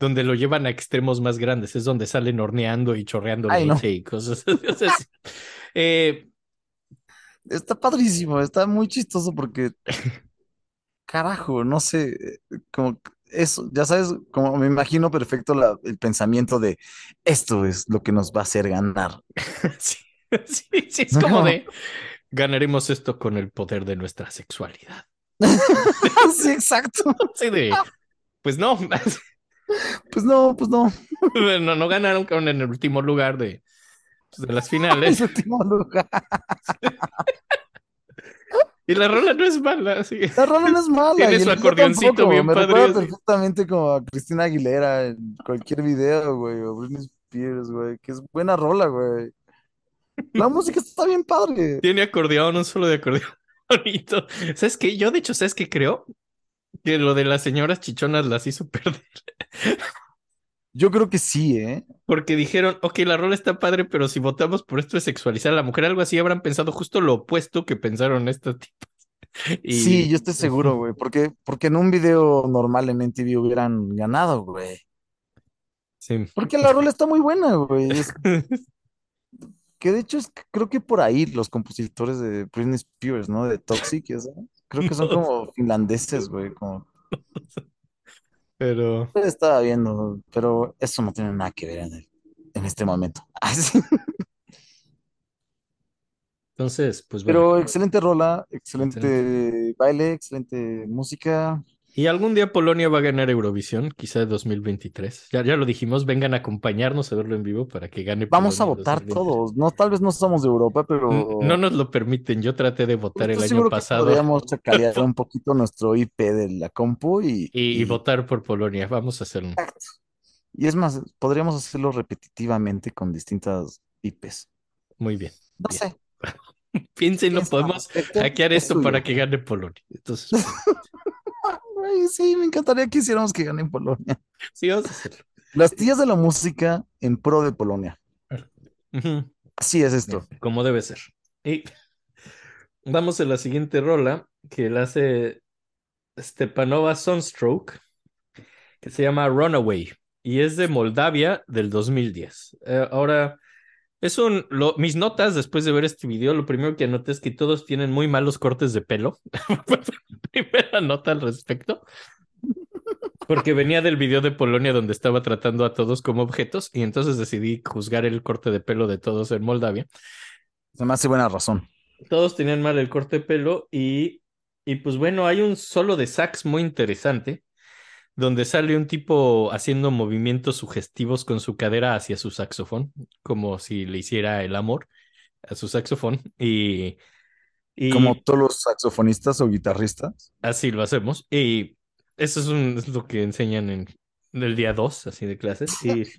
donde lo llevan a extremos más grandes, es donde salen horneando y chorreando Ay, no. y cosas. Entonces, eh, Está padrísimo, está muy chistoso porque, carajo, no sé, como eso, ya sabes, como me imagino perfecto la- el pensamiento de esto es lo que nos va a hacer ganar. sí, sí, sí, es como de ganaremos esto con el poder de nuestra sexualidad. Sí, exacto. Así de, pues no, Pues no, pues no. no, no ganaron con en el último lugar de, pues, de las En finales. último lugar. Y la rola no es mala, sí. La rola no es mala. Tiene el su acordeoncito tampoco, bien Me padre, así. perfectamente como a Cristina Aguilera en cualquier video, güey, o Britney Spears, güey, que es buena rola, güey. La música está bien padre. Tiene acordeón, un solo de acordeón bonito. ¿Sabes qué? Yo, de hecho, ¿sabes qué creo? Que lo de las señoras chichonas las hizo perder. Yo creo que sí, ¿eh? Porque dijeron, ok, la rola está padre, pero si votamos por esto de sexualizar a la mujer, algo así habrán pensado justo lo opuesto que pensaron estos tipos. Y Sí, yo estoy seguro, güey, porque, porque en un video normal en MTV hubieran ganado, güey. sí. Porque la rola está muy buena, güey. Es que de hecho es, creo que por ahí los compositores de Britney Spears, ¿no? De Toxic, creo que son No como finlandeses, güey, como Pero estaba viendo, pero eso no tiene nada que ver en, el- en este momento. Ah, entonces, pues bueno. Pero excelente rola, excelente baile, excelente música. Y algún día Polonia va a ganar Eurovisión, quizá 2023. Ya, ya lo dijimos, vengan a acompañarnos a verlo en vivo para que gane Vamos a votar 2023. todos. No, tal vez no somos de Europa, pero No nos lo permiten. Yo traté de votar el año pasado podríamos chacalear un poquito nuestro IP de la compu y, y, y y- votar por Polonia. Vamos a hacerlo. Exacto. Y es más, podríamos hacerlo repetitivamente con distintas IPs. Muy bien. No Bien. sé. Piénsenlo, piensa, podemos Héctor, hackear es esto para que gane Polonia. Entonces, Sí, me encantaría que hiciéramos que gane Polonia. sí, vamos a hacerlo. Las tías de la música en pro de Polonia. Así es esto. Como debe ser. Y vamos a la siguiente rola que la hace Stepanova Sunstroke, que se llama Runaway y es de Moldavia del 2010. Eh, ahora, es un. lo- mis notas después de ver este video, lo primero que anoté es que todos tienen muy malos cortes de pelo. Primera nota al respecto. Porque venía del video de Polonia donde estaba tratando a todos como objetos y entonces decidí juzgar el corte de pelo de todos en Moldavia. Se me hace buena razón. Todos tenían mal el corte de pelo y, y pues bueno, hay un solo de sax muy interesante donde sale un tipo haciendo movimientos sugestivos con su cadera hacia su saxofón, como si le hiciera el amor a su saxofón y, y Como todos los saxofonistas o guitarristas. así lo hacemos. Y eso es, un- es lo que enseñan en, en el día 2, así de clases. Y,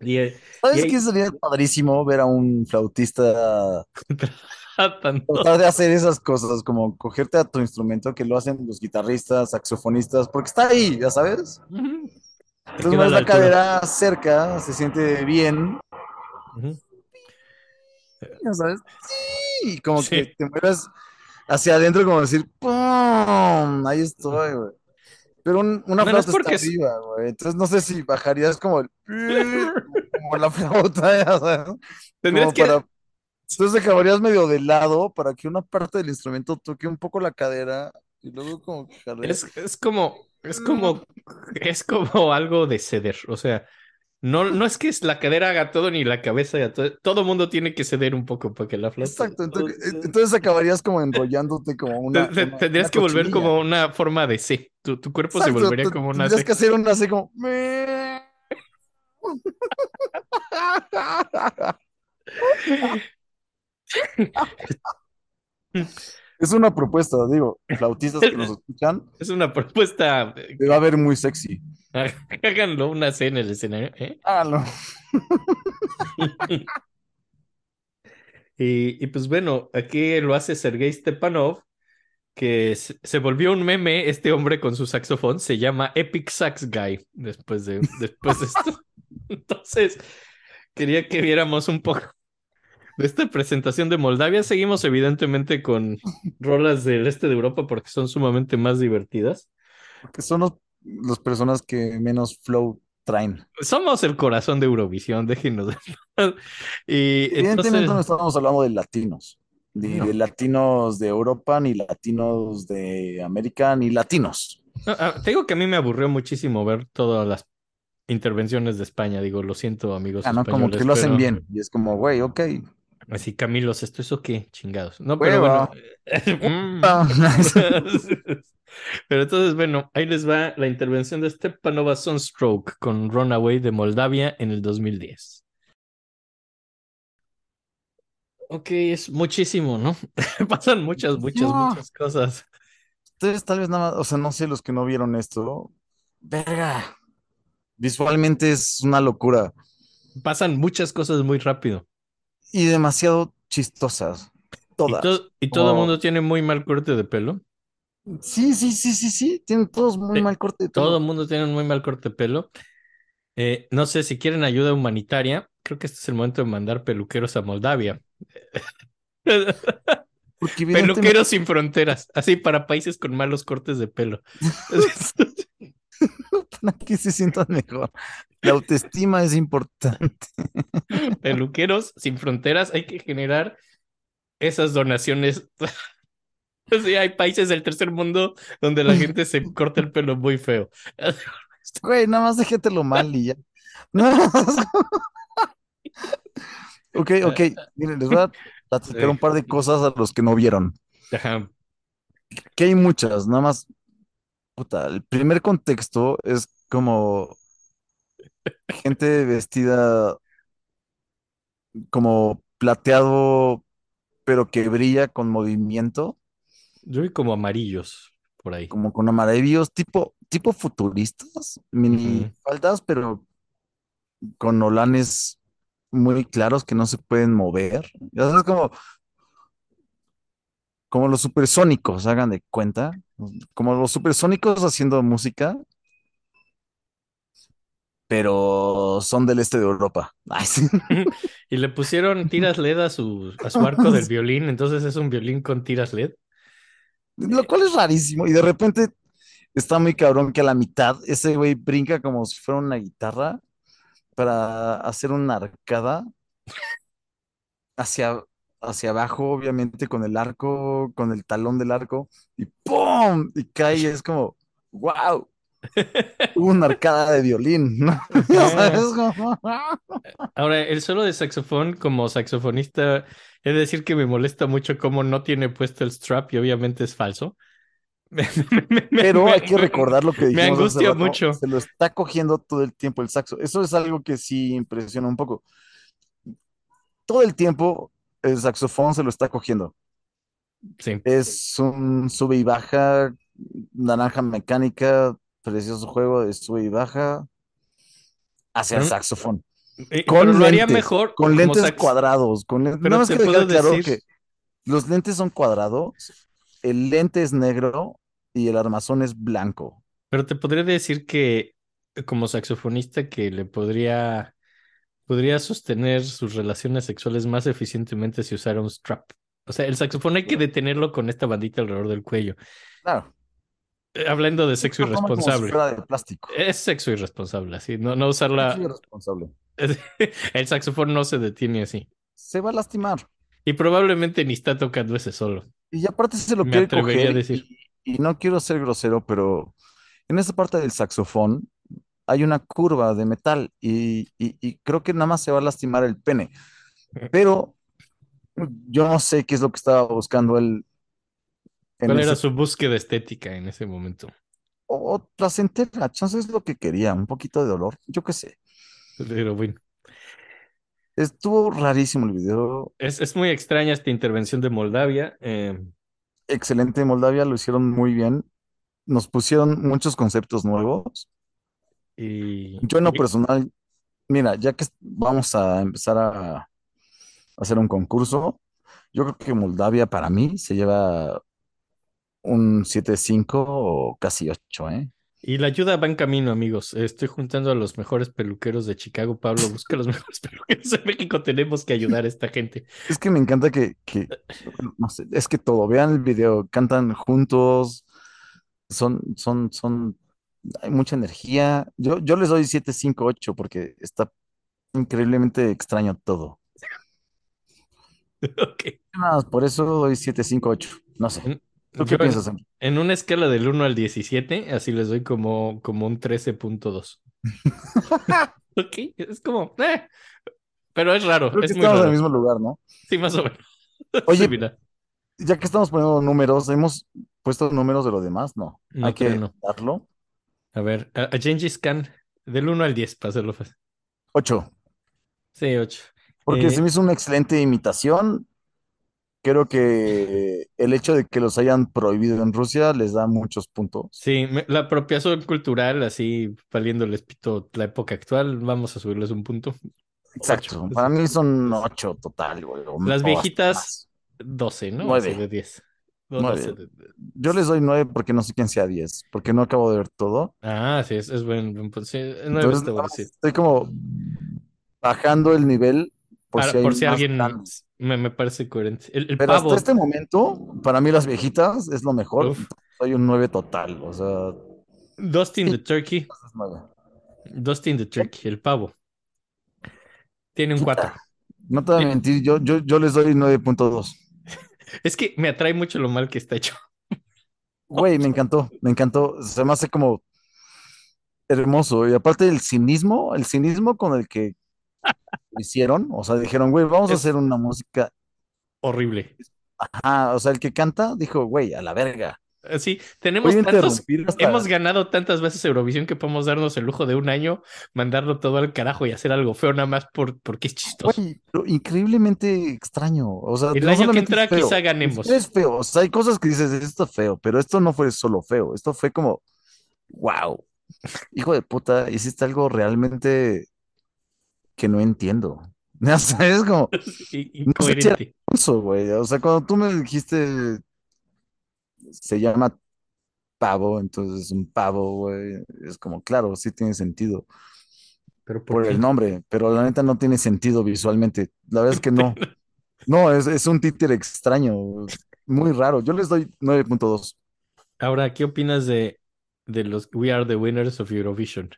y, ¿Sabes Y qué sería padrísimo ver a un flautista tratar de hacer esas cosas, como cogerte a tu instrumento que lo hacen los guitarristas, saxofonistas, porque está ahí, ya sabes. Entonces más la la cadera cerca, se siente bien, Ujú. ya sabes. Sí, y como Sí. que te mueves hacia adentro, como decir, ¡pum! Ahí estoy, güey. Pero un- una es flauta porque está es- arriba, güey. Entonces no sé si bajarías como el, como la flauta, ya sabes. Tendrías Como que para- Entonces acabarías medio de lado para que una parte del instrumento toque un poco la cadera y luego como que. Es, es como, es como, es como algo de ceder. O sea, No, no es que la cadera haga todo ni la cabeza haga todo. Todo mundo tiene que ceder un poco para que la flauta. Exacto, entonces, entonces acabarías como enrollándote como una. Te- una- tendrías una que volver como una forma de C. Tu, tu cuerpo se volvería como una Tendrías C. que hacer una así como. Es una propuesta, digo, flautistas que nos escuchan, Es una propuesta. te va a ver muy sexy. Háganlo una C en el escenario. ¿eh? Háganlo. Y, y pues bueno, aquí lo hace Sergei Stepanov, que se, se volvió un meme este hombre con su saxofón, se llama Epic Sax Guy después de, después de esto. Entonces, quería que viéramos un poco de esta presentación de Moldavia. Seguimos evidentemente con rolas del este de Europa porque son sumamente más divertidas. Porque son los, las personas que menos flow traen. Somos el corazón de Eurovisión, déjenos. de- y Evidentemente entonces, no estamos hablando de latinos, ni No. de latinos de Europa, ni latinos de América, ni latinos. No, ah, te digo que a mí me aburrió muchísimo ver todas las intervenciones de España. Digo, lo siento, amigos Ah, ¿no? Como que lo hacen pero- bien. Y es como, güey, ok. Así, Camilos, ¿esto eso qué? Chingados. No, pero Hueva. bueno. Ah, Pero entonces, bueno, ahí les va la intervención de Stepanova Sunstroke con Runaway de Moldavia en el 2010. Ok, es muchísimo, ¿no? Pasan muchas, muchas, No. muchas cosas. Ustedes tal vez nada más, o sea, no sé los que no vieron esto. Verga. Visualmente es una locura Pasan muchas cosas muy rápido. Y demasiado chistosas. Y, Todas. to- y todo el Oh. mundo tiene muy mal corte de pelo. Sí, sí, sí, sí, sí. Tienen todos muy Sí, mal corte de pelo. Todo el mundo tiene un muy mal corte de pelo. Eh, no sé si quieren ayuda humanitaria. Creo que este es el momento de mandar peluqueros a Moldavia. Peluqueros sin fronteras, así para países con malos cortes de pelo. que se sientan mejor. La autoestima es importante. Peluqueros sin fronteras, hay que generar esas donaciones. Sí, hay países del tercer mundo donde la gente se corta el pelo muy feo. Güey, nada más déjetelo mal y ya. Ok, ok. Miren, les voy a platicar un par de cosas a los que no vieron. Ajá. Que hay muchas, nada más. Puta, el primer contexto es como gente vestida como plateado, pero que brilla con movimiento, Yo vi como amarillos por ahí. como con amarillos, tipo, tipo futuristas, mini Ujú. faldas, pero con olanes muy claros que no se pueden mover. Ya sabes, como, como los supersónicos, hagan de cuenta. Como los supersónicos haciendo música, pero son del este de Europa. Ay, sí. Y le pusieron tiras LED a su, a su arco del violín, entonces es un violín con tiras LED. Lo cual es rarísimo. Y de repente está muy cabrón que a la mitad ese güey brinca como si fuera una guitarra para hacer una arcada hacia, hacia abajo, obviamente con el arco, con el talón del arco, y ¡pum! Y cae y es como, ¡wow! Hubo una arcada de violín, ¿no? Sabes, como- Ahora, el solo de saxofón, como saxofonista, he de decir que me molesta mucho cómo no tiene puesto el strap y obviamente es falso. Me- me- me- Pero me- hay que recordar lo que me dijimos hace angustia rato, mucho. Se lo está cogiendo todo el tiempo el saxo. Eso es algo que sí impresiona un poco. Todo el tiempo el saxofón se lo está cogiendo. Sí. Es un sube y baja, naranja mecánica, precioso juego de sube y baja hacia el saxofón. Eh, Con pero lo haría lentes, mejor Con lentes sax- cuadrados. Con lentes- Pero Nada más te que puedo claro decir- que los lentes son cuadrados, el lente es negro y el armazón es blanco. Pero te podría decir que como saxofonista que le podría podría sostener sus relaciones sexuales más eficientemente si usara un strap. O sea, el saxofón hay que detenerlo con esta bandita alrededor del cuello. Claro. Eh, Hablando de sexo irresponsable. fuera de plástico. Es sexo irresponsable, así. No, no usarla. Soy irresponsable. El saxofón no se detiene así. Se va a lastimar. Y probablemente ni está tocando ese solo. Y aparte se lo Me quiere atrevería coger a decir. Y, y no quiero ser grosero, pero en esta parte del saxofón hay una curva de metal y, y- y creo que nada más se va a lastimar el pene. Pero yo no sé qué es lo que estaba buscando él ¿Cuál era su búsqueda estética en ese momento? o, o placentera, chance es lo que quería, un poquito de dolor, yo qué sé. Pero bueno, Estuvo rarísimo el video, es, es muy extraña esta intervención de Moldavia. eh, excelente Moldavia, lo hicieron muy bien, nos pusieron muchos conceptos nuevos. Y, Yo en lo personal, mira, ya que vamos a empezar a hacer un concurso, yo creo que Moldavia para mí se lleva un 7.5 o casi 8, ¿eh? y la ayuda va en camino, amigos. Estoy juntando a los mejores peluqueros de Chicago. Pablo, busca los mejores peluqueros de México. Tenemos que ayudar a esta gente. Es que me encanta que, que, no sé, es que todo, vean el video, cantan juntos, son, son, son, hay mucha energía. Yo, yo les doy 7.5, 8 porque está increíblemente extraño todo. Ok. Nada más, por eso doy 7.5, 8. No sé. En- ¿Tú qué yo en- piensas, Henry? En una escala del 1 al 17, así les doy como, como un 13.2. Ok, es como, eh, pero es raro, Creo que es muy estamos en raro. el mismo lugar, ¿no? Sí, más o menos. Oye, Sí, mira, Ya que estamos poniendo números, ¿hemos puesto números de lo demás? No. No, Hay que no. darlo. A ver, a, a Gengis Khan, del 1 al 10, para hacerlo fácil. 8. Sí, 8. Porque Eh, se me hizo una excelente imitación. Creo que el hecho de que los hayan prohibido en Rusia les da muchos puntos. Sí, me- la apropiación cultural, así valiéndoles pito la época actual, vamos a subirles un punto. Exacto. Ocho. Para mí son 8 total, güey. Las viejitas, hasta más. 12, ¿no? Nueve. Así de 10. No, Nueve. 12 de- de- Yo les doy 9 porque no sé quién sea 10, porque no acabo de ver todo. Ah, sí, es, es buen. Sí, 9 Entonces, bueno, sí. estoy como bajando el nivel por si hay por si alguien grandes. me, me parece coherente. El, el Pero pavo. hasta este momento, para mí las viejitas es lo mejor. Uf. Soy un 9 total, o sea, Dustin Sí. the Turkey. es 9. Dustin the Turkey, el pavo. Tiene un Puta. 4. No te voy a mentir, yo, yo, yo les doy 9.2. Es que me atrae mucho lo mal que está hecho. Güey, me encantó, me encantó. Se me hace como hermoso. Y aparte el cinismo, el cinismo con el que hicieron, o sea, dijeron, güey, vamos a hacer una música. Horrible. Ajá, o sea, el que canta dijo, güey, a la verga. Sí, tenemos Voy a tantos. hasta- Hemos ganado tantas veces Eurovisión que podemos darnos el lujo de un año, mandarlo todo al carajo y hacer algo feo nada más por, porque es chistoso. Increíblemente extraño. O sea, El no año que entra es quizá ganemos. Es feo. O sea, hay cosas que dices, esto es feo, pero esto no fue solo feo. Esto fue como, wow, hijo de puta, hiciste algo realmente que no entiendo. Ya sabes, como, I- No sé si era- Incoherente. eso, güey. O sea, cuando tú me dijiste, se llama pavo, entonces es un pavo, güey. Es como, claro, sí tiene sentido Pero ¿por el nombre, pero la neta no tiene sentido visualmente. La verdad es que no. No, es, es un títere extraño, muy raro. Yo les doy 9.2. Ahora, ¿qué opinas de, de los We Are the Winners of Eurovision?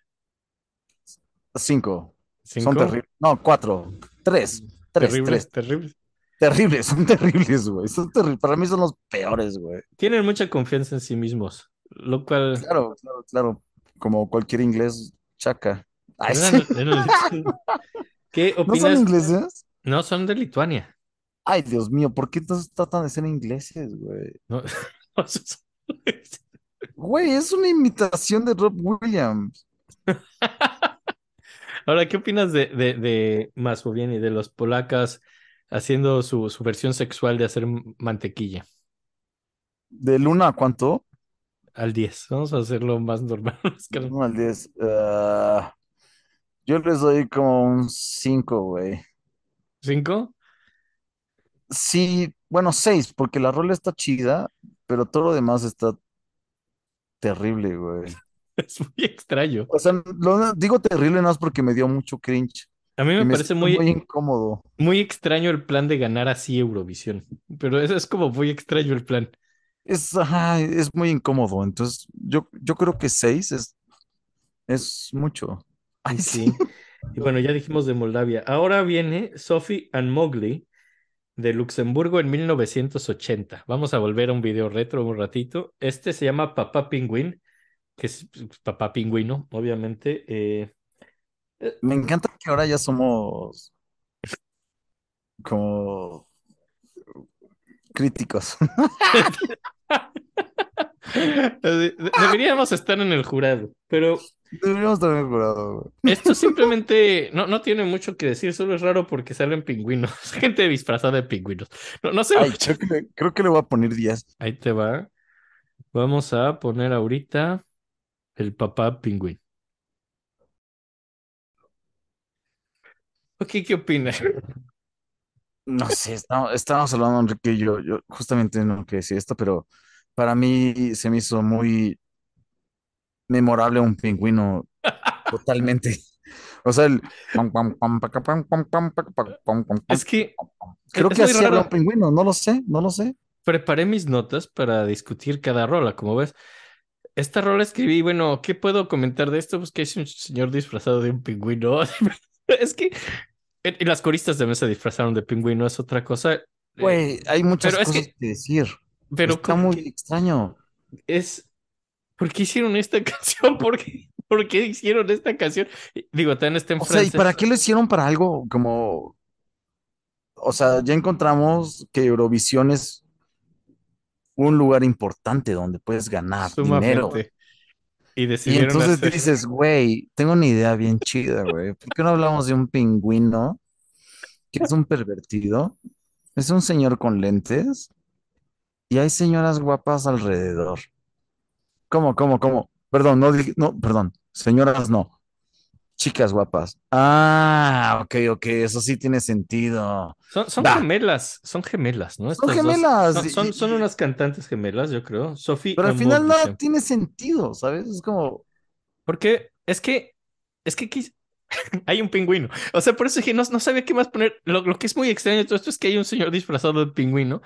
5. Son ¿Cinco? terribles. No, 4. 3. 3, Terribles, 3. terribles. Terribles, son terribles, güey. Son terribles. Para mí son los peores, güey. Tienen mucha confianza en sí mismos, lo cual... Claro, claro, claro. Como cualquier inglés chaca. Ay, sí. ¿Qué ¿No son opinas? ingleses? No, son de Lituania. Ay, Dios mío, ¿por qué entonces tratan de ser ingleses, güey? No, Güey, es una imitación de Rob Williams. Ahora, ¿qué opinas de, de, de Masłowieni, de los polacas haciendo su, su versión sexual de hacer mantequilla? ¿Del 1 a cuánto? Al 10. Vamos a hacerlo más normal. Es que- Del 1 al 10. Ah, yo les doy como un 5, güey. ¿Cinco? Sí, bueno, 6, porque la rola está chida, pero todo lo demás está terrible, güey. Es muy extraño. O sea, lo digo terrible no es porque me dio mucho cringe A mí me me parece muy, muy incómodo. muy extraño el plan de ganar así Eurovisión. Pero eso es como muy extraño el plan. Es, ajá, es muy incómodo. Entonces, yo, yo creo que 6 es, es mucho. Ay, Sí. Y bueno, ya dijimos de Moldavia. Ahora viene Sophie and Mowgli de Luxemburgo en 1980. Vamos a volver a un video retro un ratito. Este se llama Papá Pingüín que es pues, papá pingüino, obviamente. eh, Me encanta que ahora ya somos como críticos. de- deberíamos estar en el jurado, pero Deberíamos tener jurado, güey. esto simplemente no, no tiene mucho que decir, solo es raro porque salen pingüinos, gente disfrazada de pingüinos. No, no sé, Ay, creo que, le- creo que le voy a poner 10. ahí te va. Vamos a poner ahorita el papá pingüino. Ok, ¿qué opinas? No sé, estamos, estábamos hablando, Enrique y yo, yo justamente no quería decir esto, pero para mí se me hizo muy memorable un pingüino totalmente. O sea, el Es que. Creo es que así habla un pingüino, no lo sé, no lo sé. preparé mis notas para discutir cada rola, como ves. Esta rola escribí, bueno, ¿qué puedo comentar de esto? Pues que es un señor disfrazado de un pingüino. Es que y las coristas de mesa disfrazaron de pingüino, es otra cosa. Eh, Güey, hay muchas pero es cosas que- que decir. pero Está muy extraño. es, ¿por qué hicieron esta canción? ¿Por qué, por qué hicieron esta canción? Digo, también está en O sea, ¿y para qué lo hicieron para algo como... O sea, ya encontramos que Eurovisión es un lugar importante donde puedes ganar dinero. Sumamente. Y decidieron entonces hacer... dices, güey, tengo una idea bien chida, güey. ¿Por qué no hablamos de un pingüino que es un pervertido? Es un señor con lentes y hay señoras guapas alrededor. ¿Cómo, cómo, cómo? Perdón, no no, perdón, señoras no, chicas guapas. Ah, ok, ok, eso sí tiene sentido. Son, gemelas, son gemelas, ¿no? Son dos. gemelas. Son, son, y- son unas cantantes gemelas, yo creo. Sophie Pero al final nada Duchamp. tiene sentido, ¿sabes? Es como, Porque es que, es que quis- hay un pingüino. O sea, por eso dije, no, no sabía qué más poner. Lo, lo que es muy extraño de todo esto es que hay un señor disfrazado de pingüino.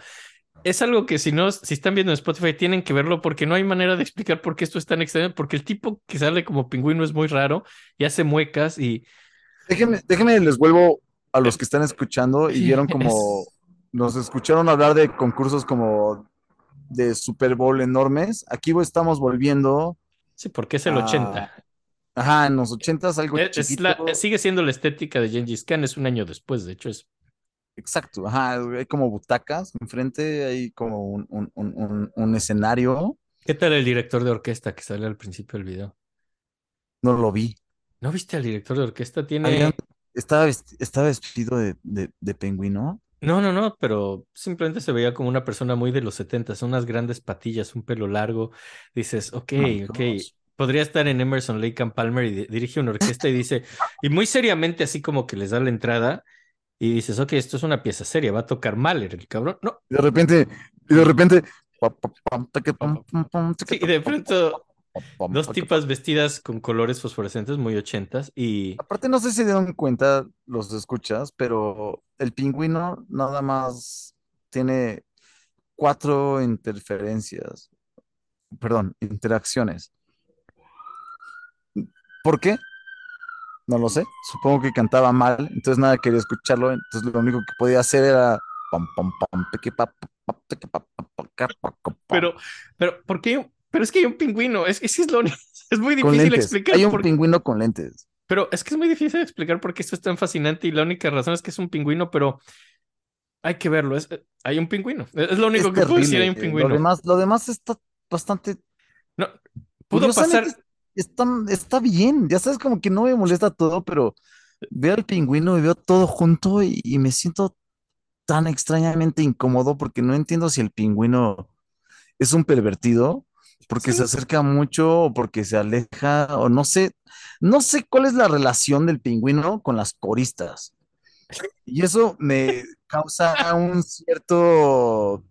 Es algo que si no, si están viendo en Spotify, tienen que verlo porque no hay manera de explicar por qué esto es tan extraño. Porque el tipo que sale como pingüino es muy raro y hace muecas y déjenme, déjenme, les vuelvo a los que están escuchando y vieron como, es- nos escucharon hablar de concursos como de Super Bowl enormes. Aquí estamos volviendo, sí, porque es el Ah, 80. ajá, en los ochentas algo Es- es chiquito. la- sigue siendo la estética de Gengis Khan, es un año después, de hecho, es Exacto, ajá, hay como butacas enfrente, hay como un, un- un- un- escenario. ¿Qué tal el director de orquesta que sale al principio del video? No lo vi. ¿No viste al director de orquesta? Tiene... Habían- estaba, estaba vestido de, de, de pingüino. No, no, no, pero simplemente se veía como una persona muy de los 70, unas grandes patillas, un pelo largo. Dices, ok, ok, podría estar en Emerson, Lake and Palmer y di- dirige una orquesta y dice, y muy seriamente así como que les da la entrada y dices, ok, esto es una pieza seria, va a tocar Mahler, el cabrón. No, Y de repente, y de repente. sí, y de pronto dos tipas vestidas con colores fosforescentes muy ochentas y Aparte, no sé si dieron cuenta los escuchas, pero el pingüino nada más tiene cuatro interferencias, perdón, interacciones. ¿Por qué? No lo sé. Supongo que cantaba mal, entonces nada quería escucharlo, entonces lo único que podía hacer era. Pero, pero, ¿por qué? Pero es que hay un pingüino, es, es, lo, es muy difícil explicar. Hay un por- pingüino con lentes. Pero es que es muy difícil explicar por qué esto es tan fascinante y la única razón es que es un pingüino, pero hay que verlo. Es, hay un pingüino. Es, es lo único Es que puedo decir, hay un pingüino. Lo demás, lo demás está bastante No, pudo pasar. Está, está bien, ya sabes, como que no me molesta todo, pero veo al pingüino y veo todo junto y, y me siento tan extrañamente incómodo porque no entiendo si el pingüino es un pervertido, porque Sí. se acerca mucho o porque se aleja, o no sé, no sé cuál es la relación del pingüino con las coristas. Y eso me causa un cierto,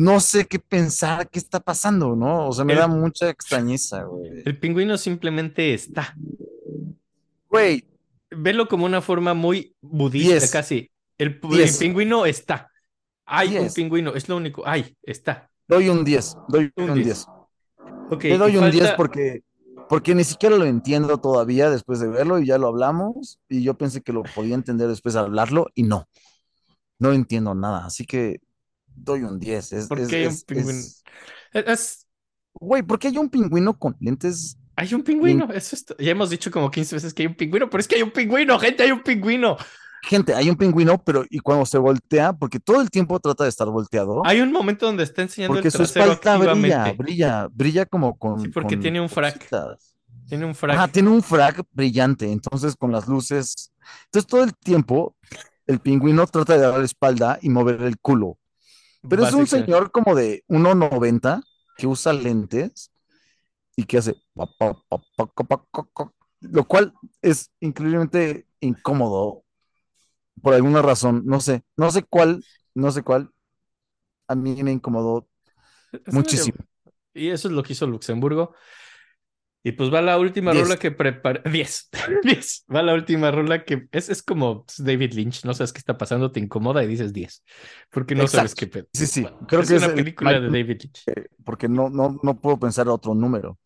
no sé qué pensar, qué está pasando, ¿no? O sea, me El- da mucha extrañeza, güey. El pingüino simplemente está. Güey, Velo como una forma muy budista, casi. El, pingüino está. Hay un pingüino, es lo único. Hay, está. doy un 10, doy Un un 10. 10. Ok, Le doy un 10 falta- porque, porque ni siquiera lo entiendo todavía después de verlo y ya lo hablamos y yo pensé que lo podía entender después de hablarlo y no, no entiendo nada, así que doy un 10. Es, ¿Por es- qué hay un es- pingüino? es- Es, Güey, ¿por qué hay un pingüino con lentes? Hay un pingüino, eso es to- Ya hemos dicho como 15 veces que hay un pingüino, pero es que hay un pingüino, gente, hay un pingüino. Gente, hay un pingüino, pero y cuando se voltea, porque todo el tiempo trata de estar volteado, Hay un momento donde está enseñando porque el su espalda brilla, brilla, brilla como con. Sí, porque con tiene un frac. cositas. Tiene un frac. Ajá, tiene un frac brillante, entonces con las luces. Entonces todo el tiempo el pingüino trata de dar la espalda y mover el culo. Pero es un señor como de 1.90 que usa lentes y que hace... Lo cual es increíblemente incómodo por alguna razón. No sé, no sé cuál, no sé cuál. A mí me incomodó muchísimo. Y eso es lo que hizo Luxemburgo. Y pues va la última Diez. rola que prepara. 10. 10. Va la última rola que es, es como David Lynch. No sabes qué está pasando, te incomoda y dices 10. Porque no sabes qué pedo. Sí, sí, Bueno, creo es que es una el película de David Lynch. porque no, no, no puedo pensar otro número.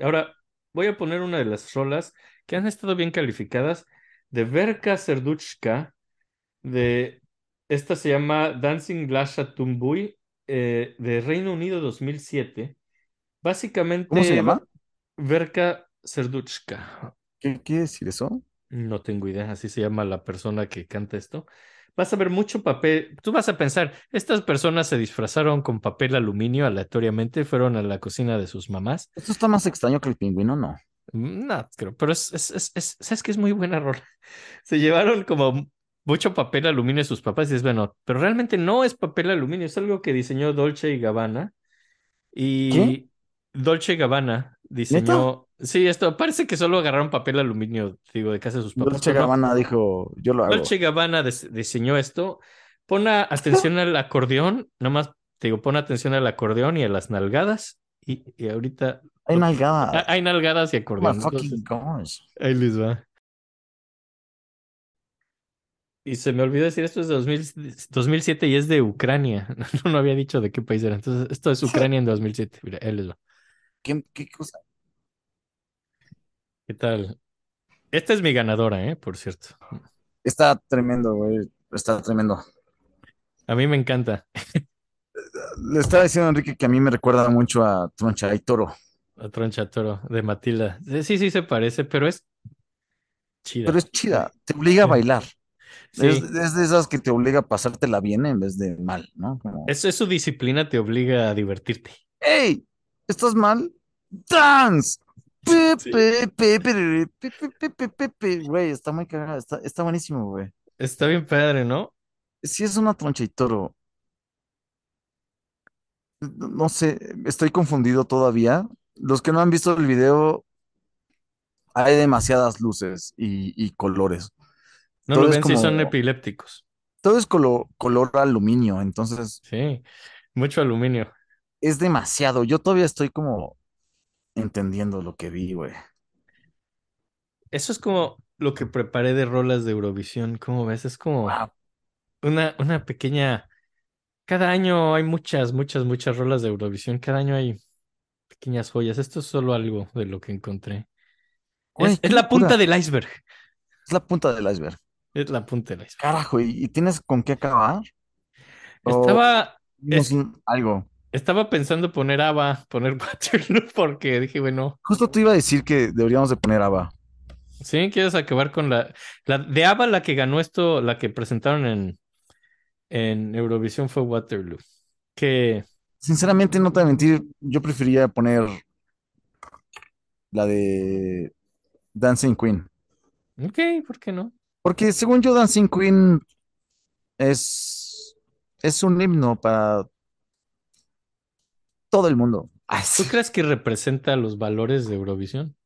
Ahora, voy a poner una de las rolas que han estado bien calificadas de Verka Serduchka. De esta se llama Dancing Lasha Tumbuy eh, de Reino Unido 2007. Básicamente. ¿Cómo se llama? Verka Serduchka. ¿Qué quiere decir eso? No tengo idea, así se llama la persona que canta esto. Vas a ver mucho papel. Tú vas a pensar, estas personas se disfrazaron con papel aluminio aleatoriamente, fueron a la cocina de sus mamás. Esto está más extraño que el pingüino, ¿no? Mm, No, creo, pero es, es, es, es- sabes que es muy buena rola. Se llevaron como mucho papel aluminio de sus papás y es bueno, pero realmente no es papel aluminio, es algo que diseñó Dolce y Gabbana. Y ¿Qué? Dolce y Gabbana diseñó. Sí, esto parece que solo agarraron papel aluminio, digo, de casa de sus papás. Dolce pero no. Gabbana dijo, yo lo hago. Dolce Gabbana diseñó esto. Pon atención al acordeón, nomás te digo, pon atención al acordeón y a las nalgadas. Y, y ahorita Hay Ah, nalgada. hay nalgadas y Oh acordeón. my fucking entonces, gosh. ahí les va. Y se me olvidó decir, esto es de 2000 2007 y es de Ucrania. No, no había dicho de qué país era. Entonces, esto es Ucrania en 2007. Mira, ahí les va. ¿Qué, qué cosa? ¿Qué tal? Esta es mi ganadora, ¿eh? Por cierto. Está tremendo, güey. Está tremendo. A mí me encanta. Le estaba diciendo a Enrique que a mí me recuerda mucho a Troncha y Toro. La troncha toro de Matilda. Sí, sí se parece, pero es chida. Pero es chida. Te obliga a bailar. Sí. Es, es de esas que te obliga a pasártela bien en vez de mal, ¿no? Como, Es, es su disciplina, te obliga a divertirte. ¡Ey! ¿Estás mal? ¡Dance! Güey, está muy cagado, está, está buenísimo, güey. Está bien padre, ¿no? Sí, es una troncha y toro. No sé, estoy confundido todavía. Los que no han visto el video, hay demasiadas luces y, colores. No lo ven como, si son epilépticos. Todo es colo, color aluminio, entonces. Sí, mucho aluminio es demasiado. Yo todavía estoy como entendiendo lo que vi, güey. Eso es como lo que preparé de rolas de Eurovisión. ¿Cómo ves? Es como Wow. una, una pequeña. Cada año hay muchas, muchas, muchas rolas de Eurovisión. Cada año hay pequeñas joyas. Esto es solo algo de lo que encontré. Güey, Es, la punta del iceberg. Es la punta del iceberg. Es la punta del iceberg. Carajo, ¿y, tienes con qué acabar? O Estaba, es- algo. Estaba pensando poner ABBA, poner Waterloo, porque dije, bueno, Justo te iba a decir que deberíamos de poner ABBA. ¿sí? ¿Quieres acabar con la, la de ABBA, la que ganó esto, la que presentaron en, en Eurovisión fue Waterloo? Que Sinceramente, no te voy a mentir, yo preferiría poner la de Dancing Queen. Ok, ¿por qué no? Porque según yo, Dancing Queen es, es un himno para todo el mundo. ¿Tú crees que representa los valores de Eurovisión?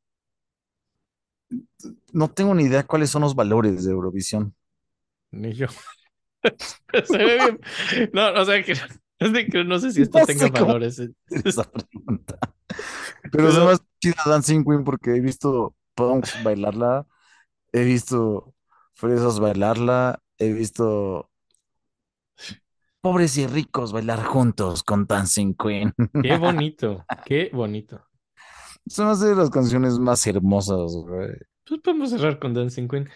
no tengo ni idea cuáles son los valores de Eurovisión. Ni yo. Se ve bien. No, o sea, que, es de que no sé si esto No tenga valores. Esa pregunta. Pero me hace chida Dancing Queen porque he visto Punks bailarla, he visto Fresas bailarla, he visto pobres y ricos bailar juntos con Dancing Queen. Qué bonito, qué bonito. Me hace de las canciones más hermosas, güey. Pues podemos cerrar con Dancing Queen.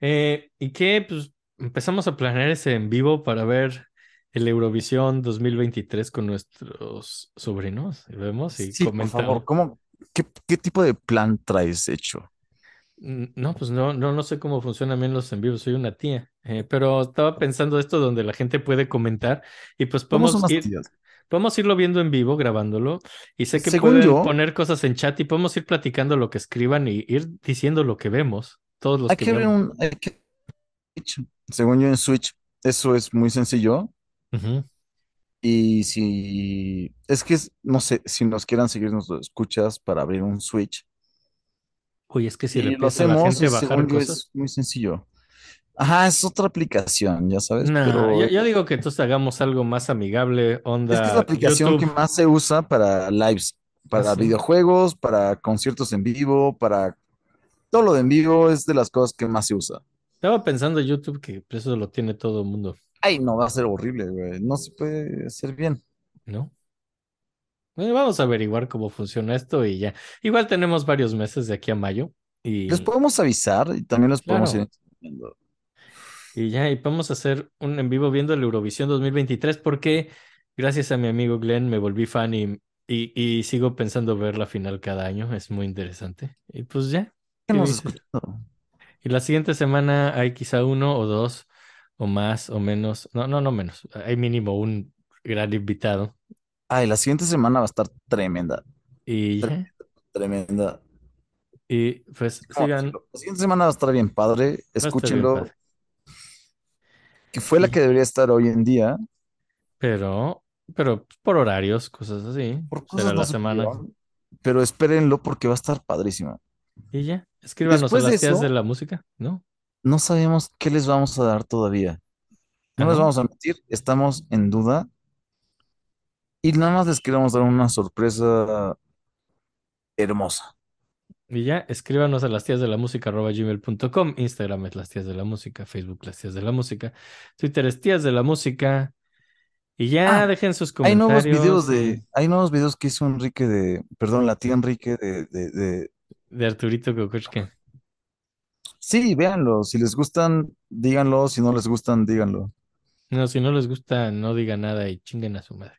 Eh, ¿y qué? Pues empezamos a planear ese en vivo para ver el Eurovisión 2023 con nuestros sobrinos. y Vemos y Sí, por comentamos. favor, ¿cómo, qué, qué tipo de plan traes hecho? Mm, No, pues no, no, no sé cómo funcionan bien los en vivos, soy una tía. Eh, pero estaba pensando esto donde la gente puede comentar y pues podemos ir, podemos irlo viendo en vivo, grabándolo. Y sé que Según pueden yo- poner cosas en chat y podemos ir platicando lo que escriban y ir diciendo lo que vemos. Todos los Hay que que vemos. un... hay que- Según yo en Switch, eso es muy sencillo. Y si... Es que, no sé, si nos quieran seguir, nos escuchas para abrir un Switch. Oye, es que si le Y lo empieza a la gente bajar cosas. es muy sencillo. Ajá, es otra aplicación, ya sabes, Nah, pero yo, yo digo que entonces hagamos algo más amigable, es que es la onda aplicación que más se usa para lives, para videojuegos, para conciertos en vivo, para todo lo de en vivo es de las cosas que más se usa. Estaba pensando YouTube que pues, eso lo tiene todo el mundo, Ay, no, va a ser horrible, güey. No se puede hacer bien. ¿no? Bueno, vamos a averiguar cómo funciona esto y ya. Igual tenemos varios meses de aquí a mayo y, Les podemos avisar y también los podemos Claro. ir. Y ya, y vamos a hacer un en vivo viendo el Eurovisión 2023 porque gracias a mi amigo Glenn me volví fan y, y, y sigo pensando ver la final cada año, es muy interesante. Y pues ya, ¿Qué ¿qué nos dices? escuchando? Y la siguiente semana hay quizá uno o dos o más o menos, no, no, no menos, hay mínimo un gran invitado Ay, la siguiente semana va a estar tremenda, y ya, tremenda. y pues ¿Cómo sigan? La siguiente semana va a estar bien padre. bien Escúchenlo, padre. Que fue la que debería estar hoy en día. Pero, pero por horarios, cosas así, Por será cosas la no se semana. pero espérenlo porque va a estar padrísimo. Y ya, escríbanos Después de las eso- de la música, ¿no? No sabemos qué les vamos a dar todavía. No Ah, les vamos a mentir, estamos en duda. Y nada más les queremos dar una sorpresa hermosa. Y ya, escríbanos a las tías de la música gmail.com, Instagram es las tías de la música, Facebook las tías de la música, Twitter es tías de la música. Y ya Ah, dejen sus Hay nuevos comentarios videos de, hay nuevos videos que hizo Enrique de, perdón, la tía Enrique de, de, de- de Arturito Kokoschka. Sí, véanlo. Si les gustan, díganlo. Si no les gustan, díganlo. No, si no les gusta, no digan nada y chinguen a su madre.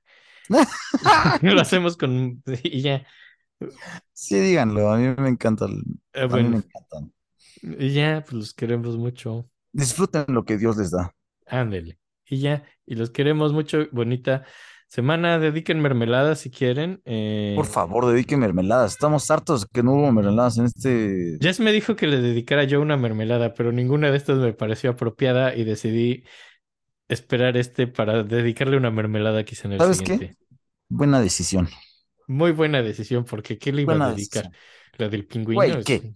Lo hacemos con... Y ya, Sí, díganlo. A mí me encanta. el- Eh, A mí me encantan. y ya, pues los queremos mucho. Disfruten lo que Dios les da. Ándele. Y ya, y los queremos mucho. Bonita semana. Dediquen mermelada si quieren. Eh, Por favor, dediquen mermeladas. Estamos hartos que no hubo mermeladas en este. Jess me dijo que le dedicara yo una mermelada, pero ninguna de estas me pareció apropiada y decidí esperar este para dedicarle una mermelada quizá en el ¿Sabes qué? siguiente. Buena decisión. Muy buena decisión, porque ¿qué le iba Buena a dedicar? decisión. La del pingüino. Güey, ¿qué?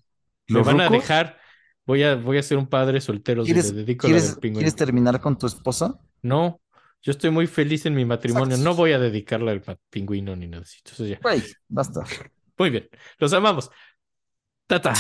Me ¿Los van a dejar. Voy a, voy a ser un padre soltero si le ¿Quieres, dedico la quieres, del pingüino. quieres terminar con tu esposa? No, yo estoy muy feliz en mi matrimonio. Exacto. No voy a dedicarle al pingüino ni nada así. Entonces ya. Güey, basta. Muy bien. Los amamos. Tata.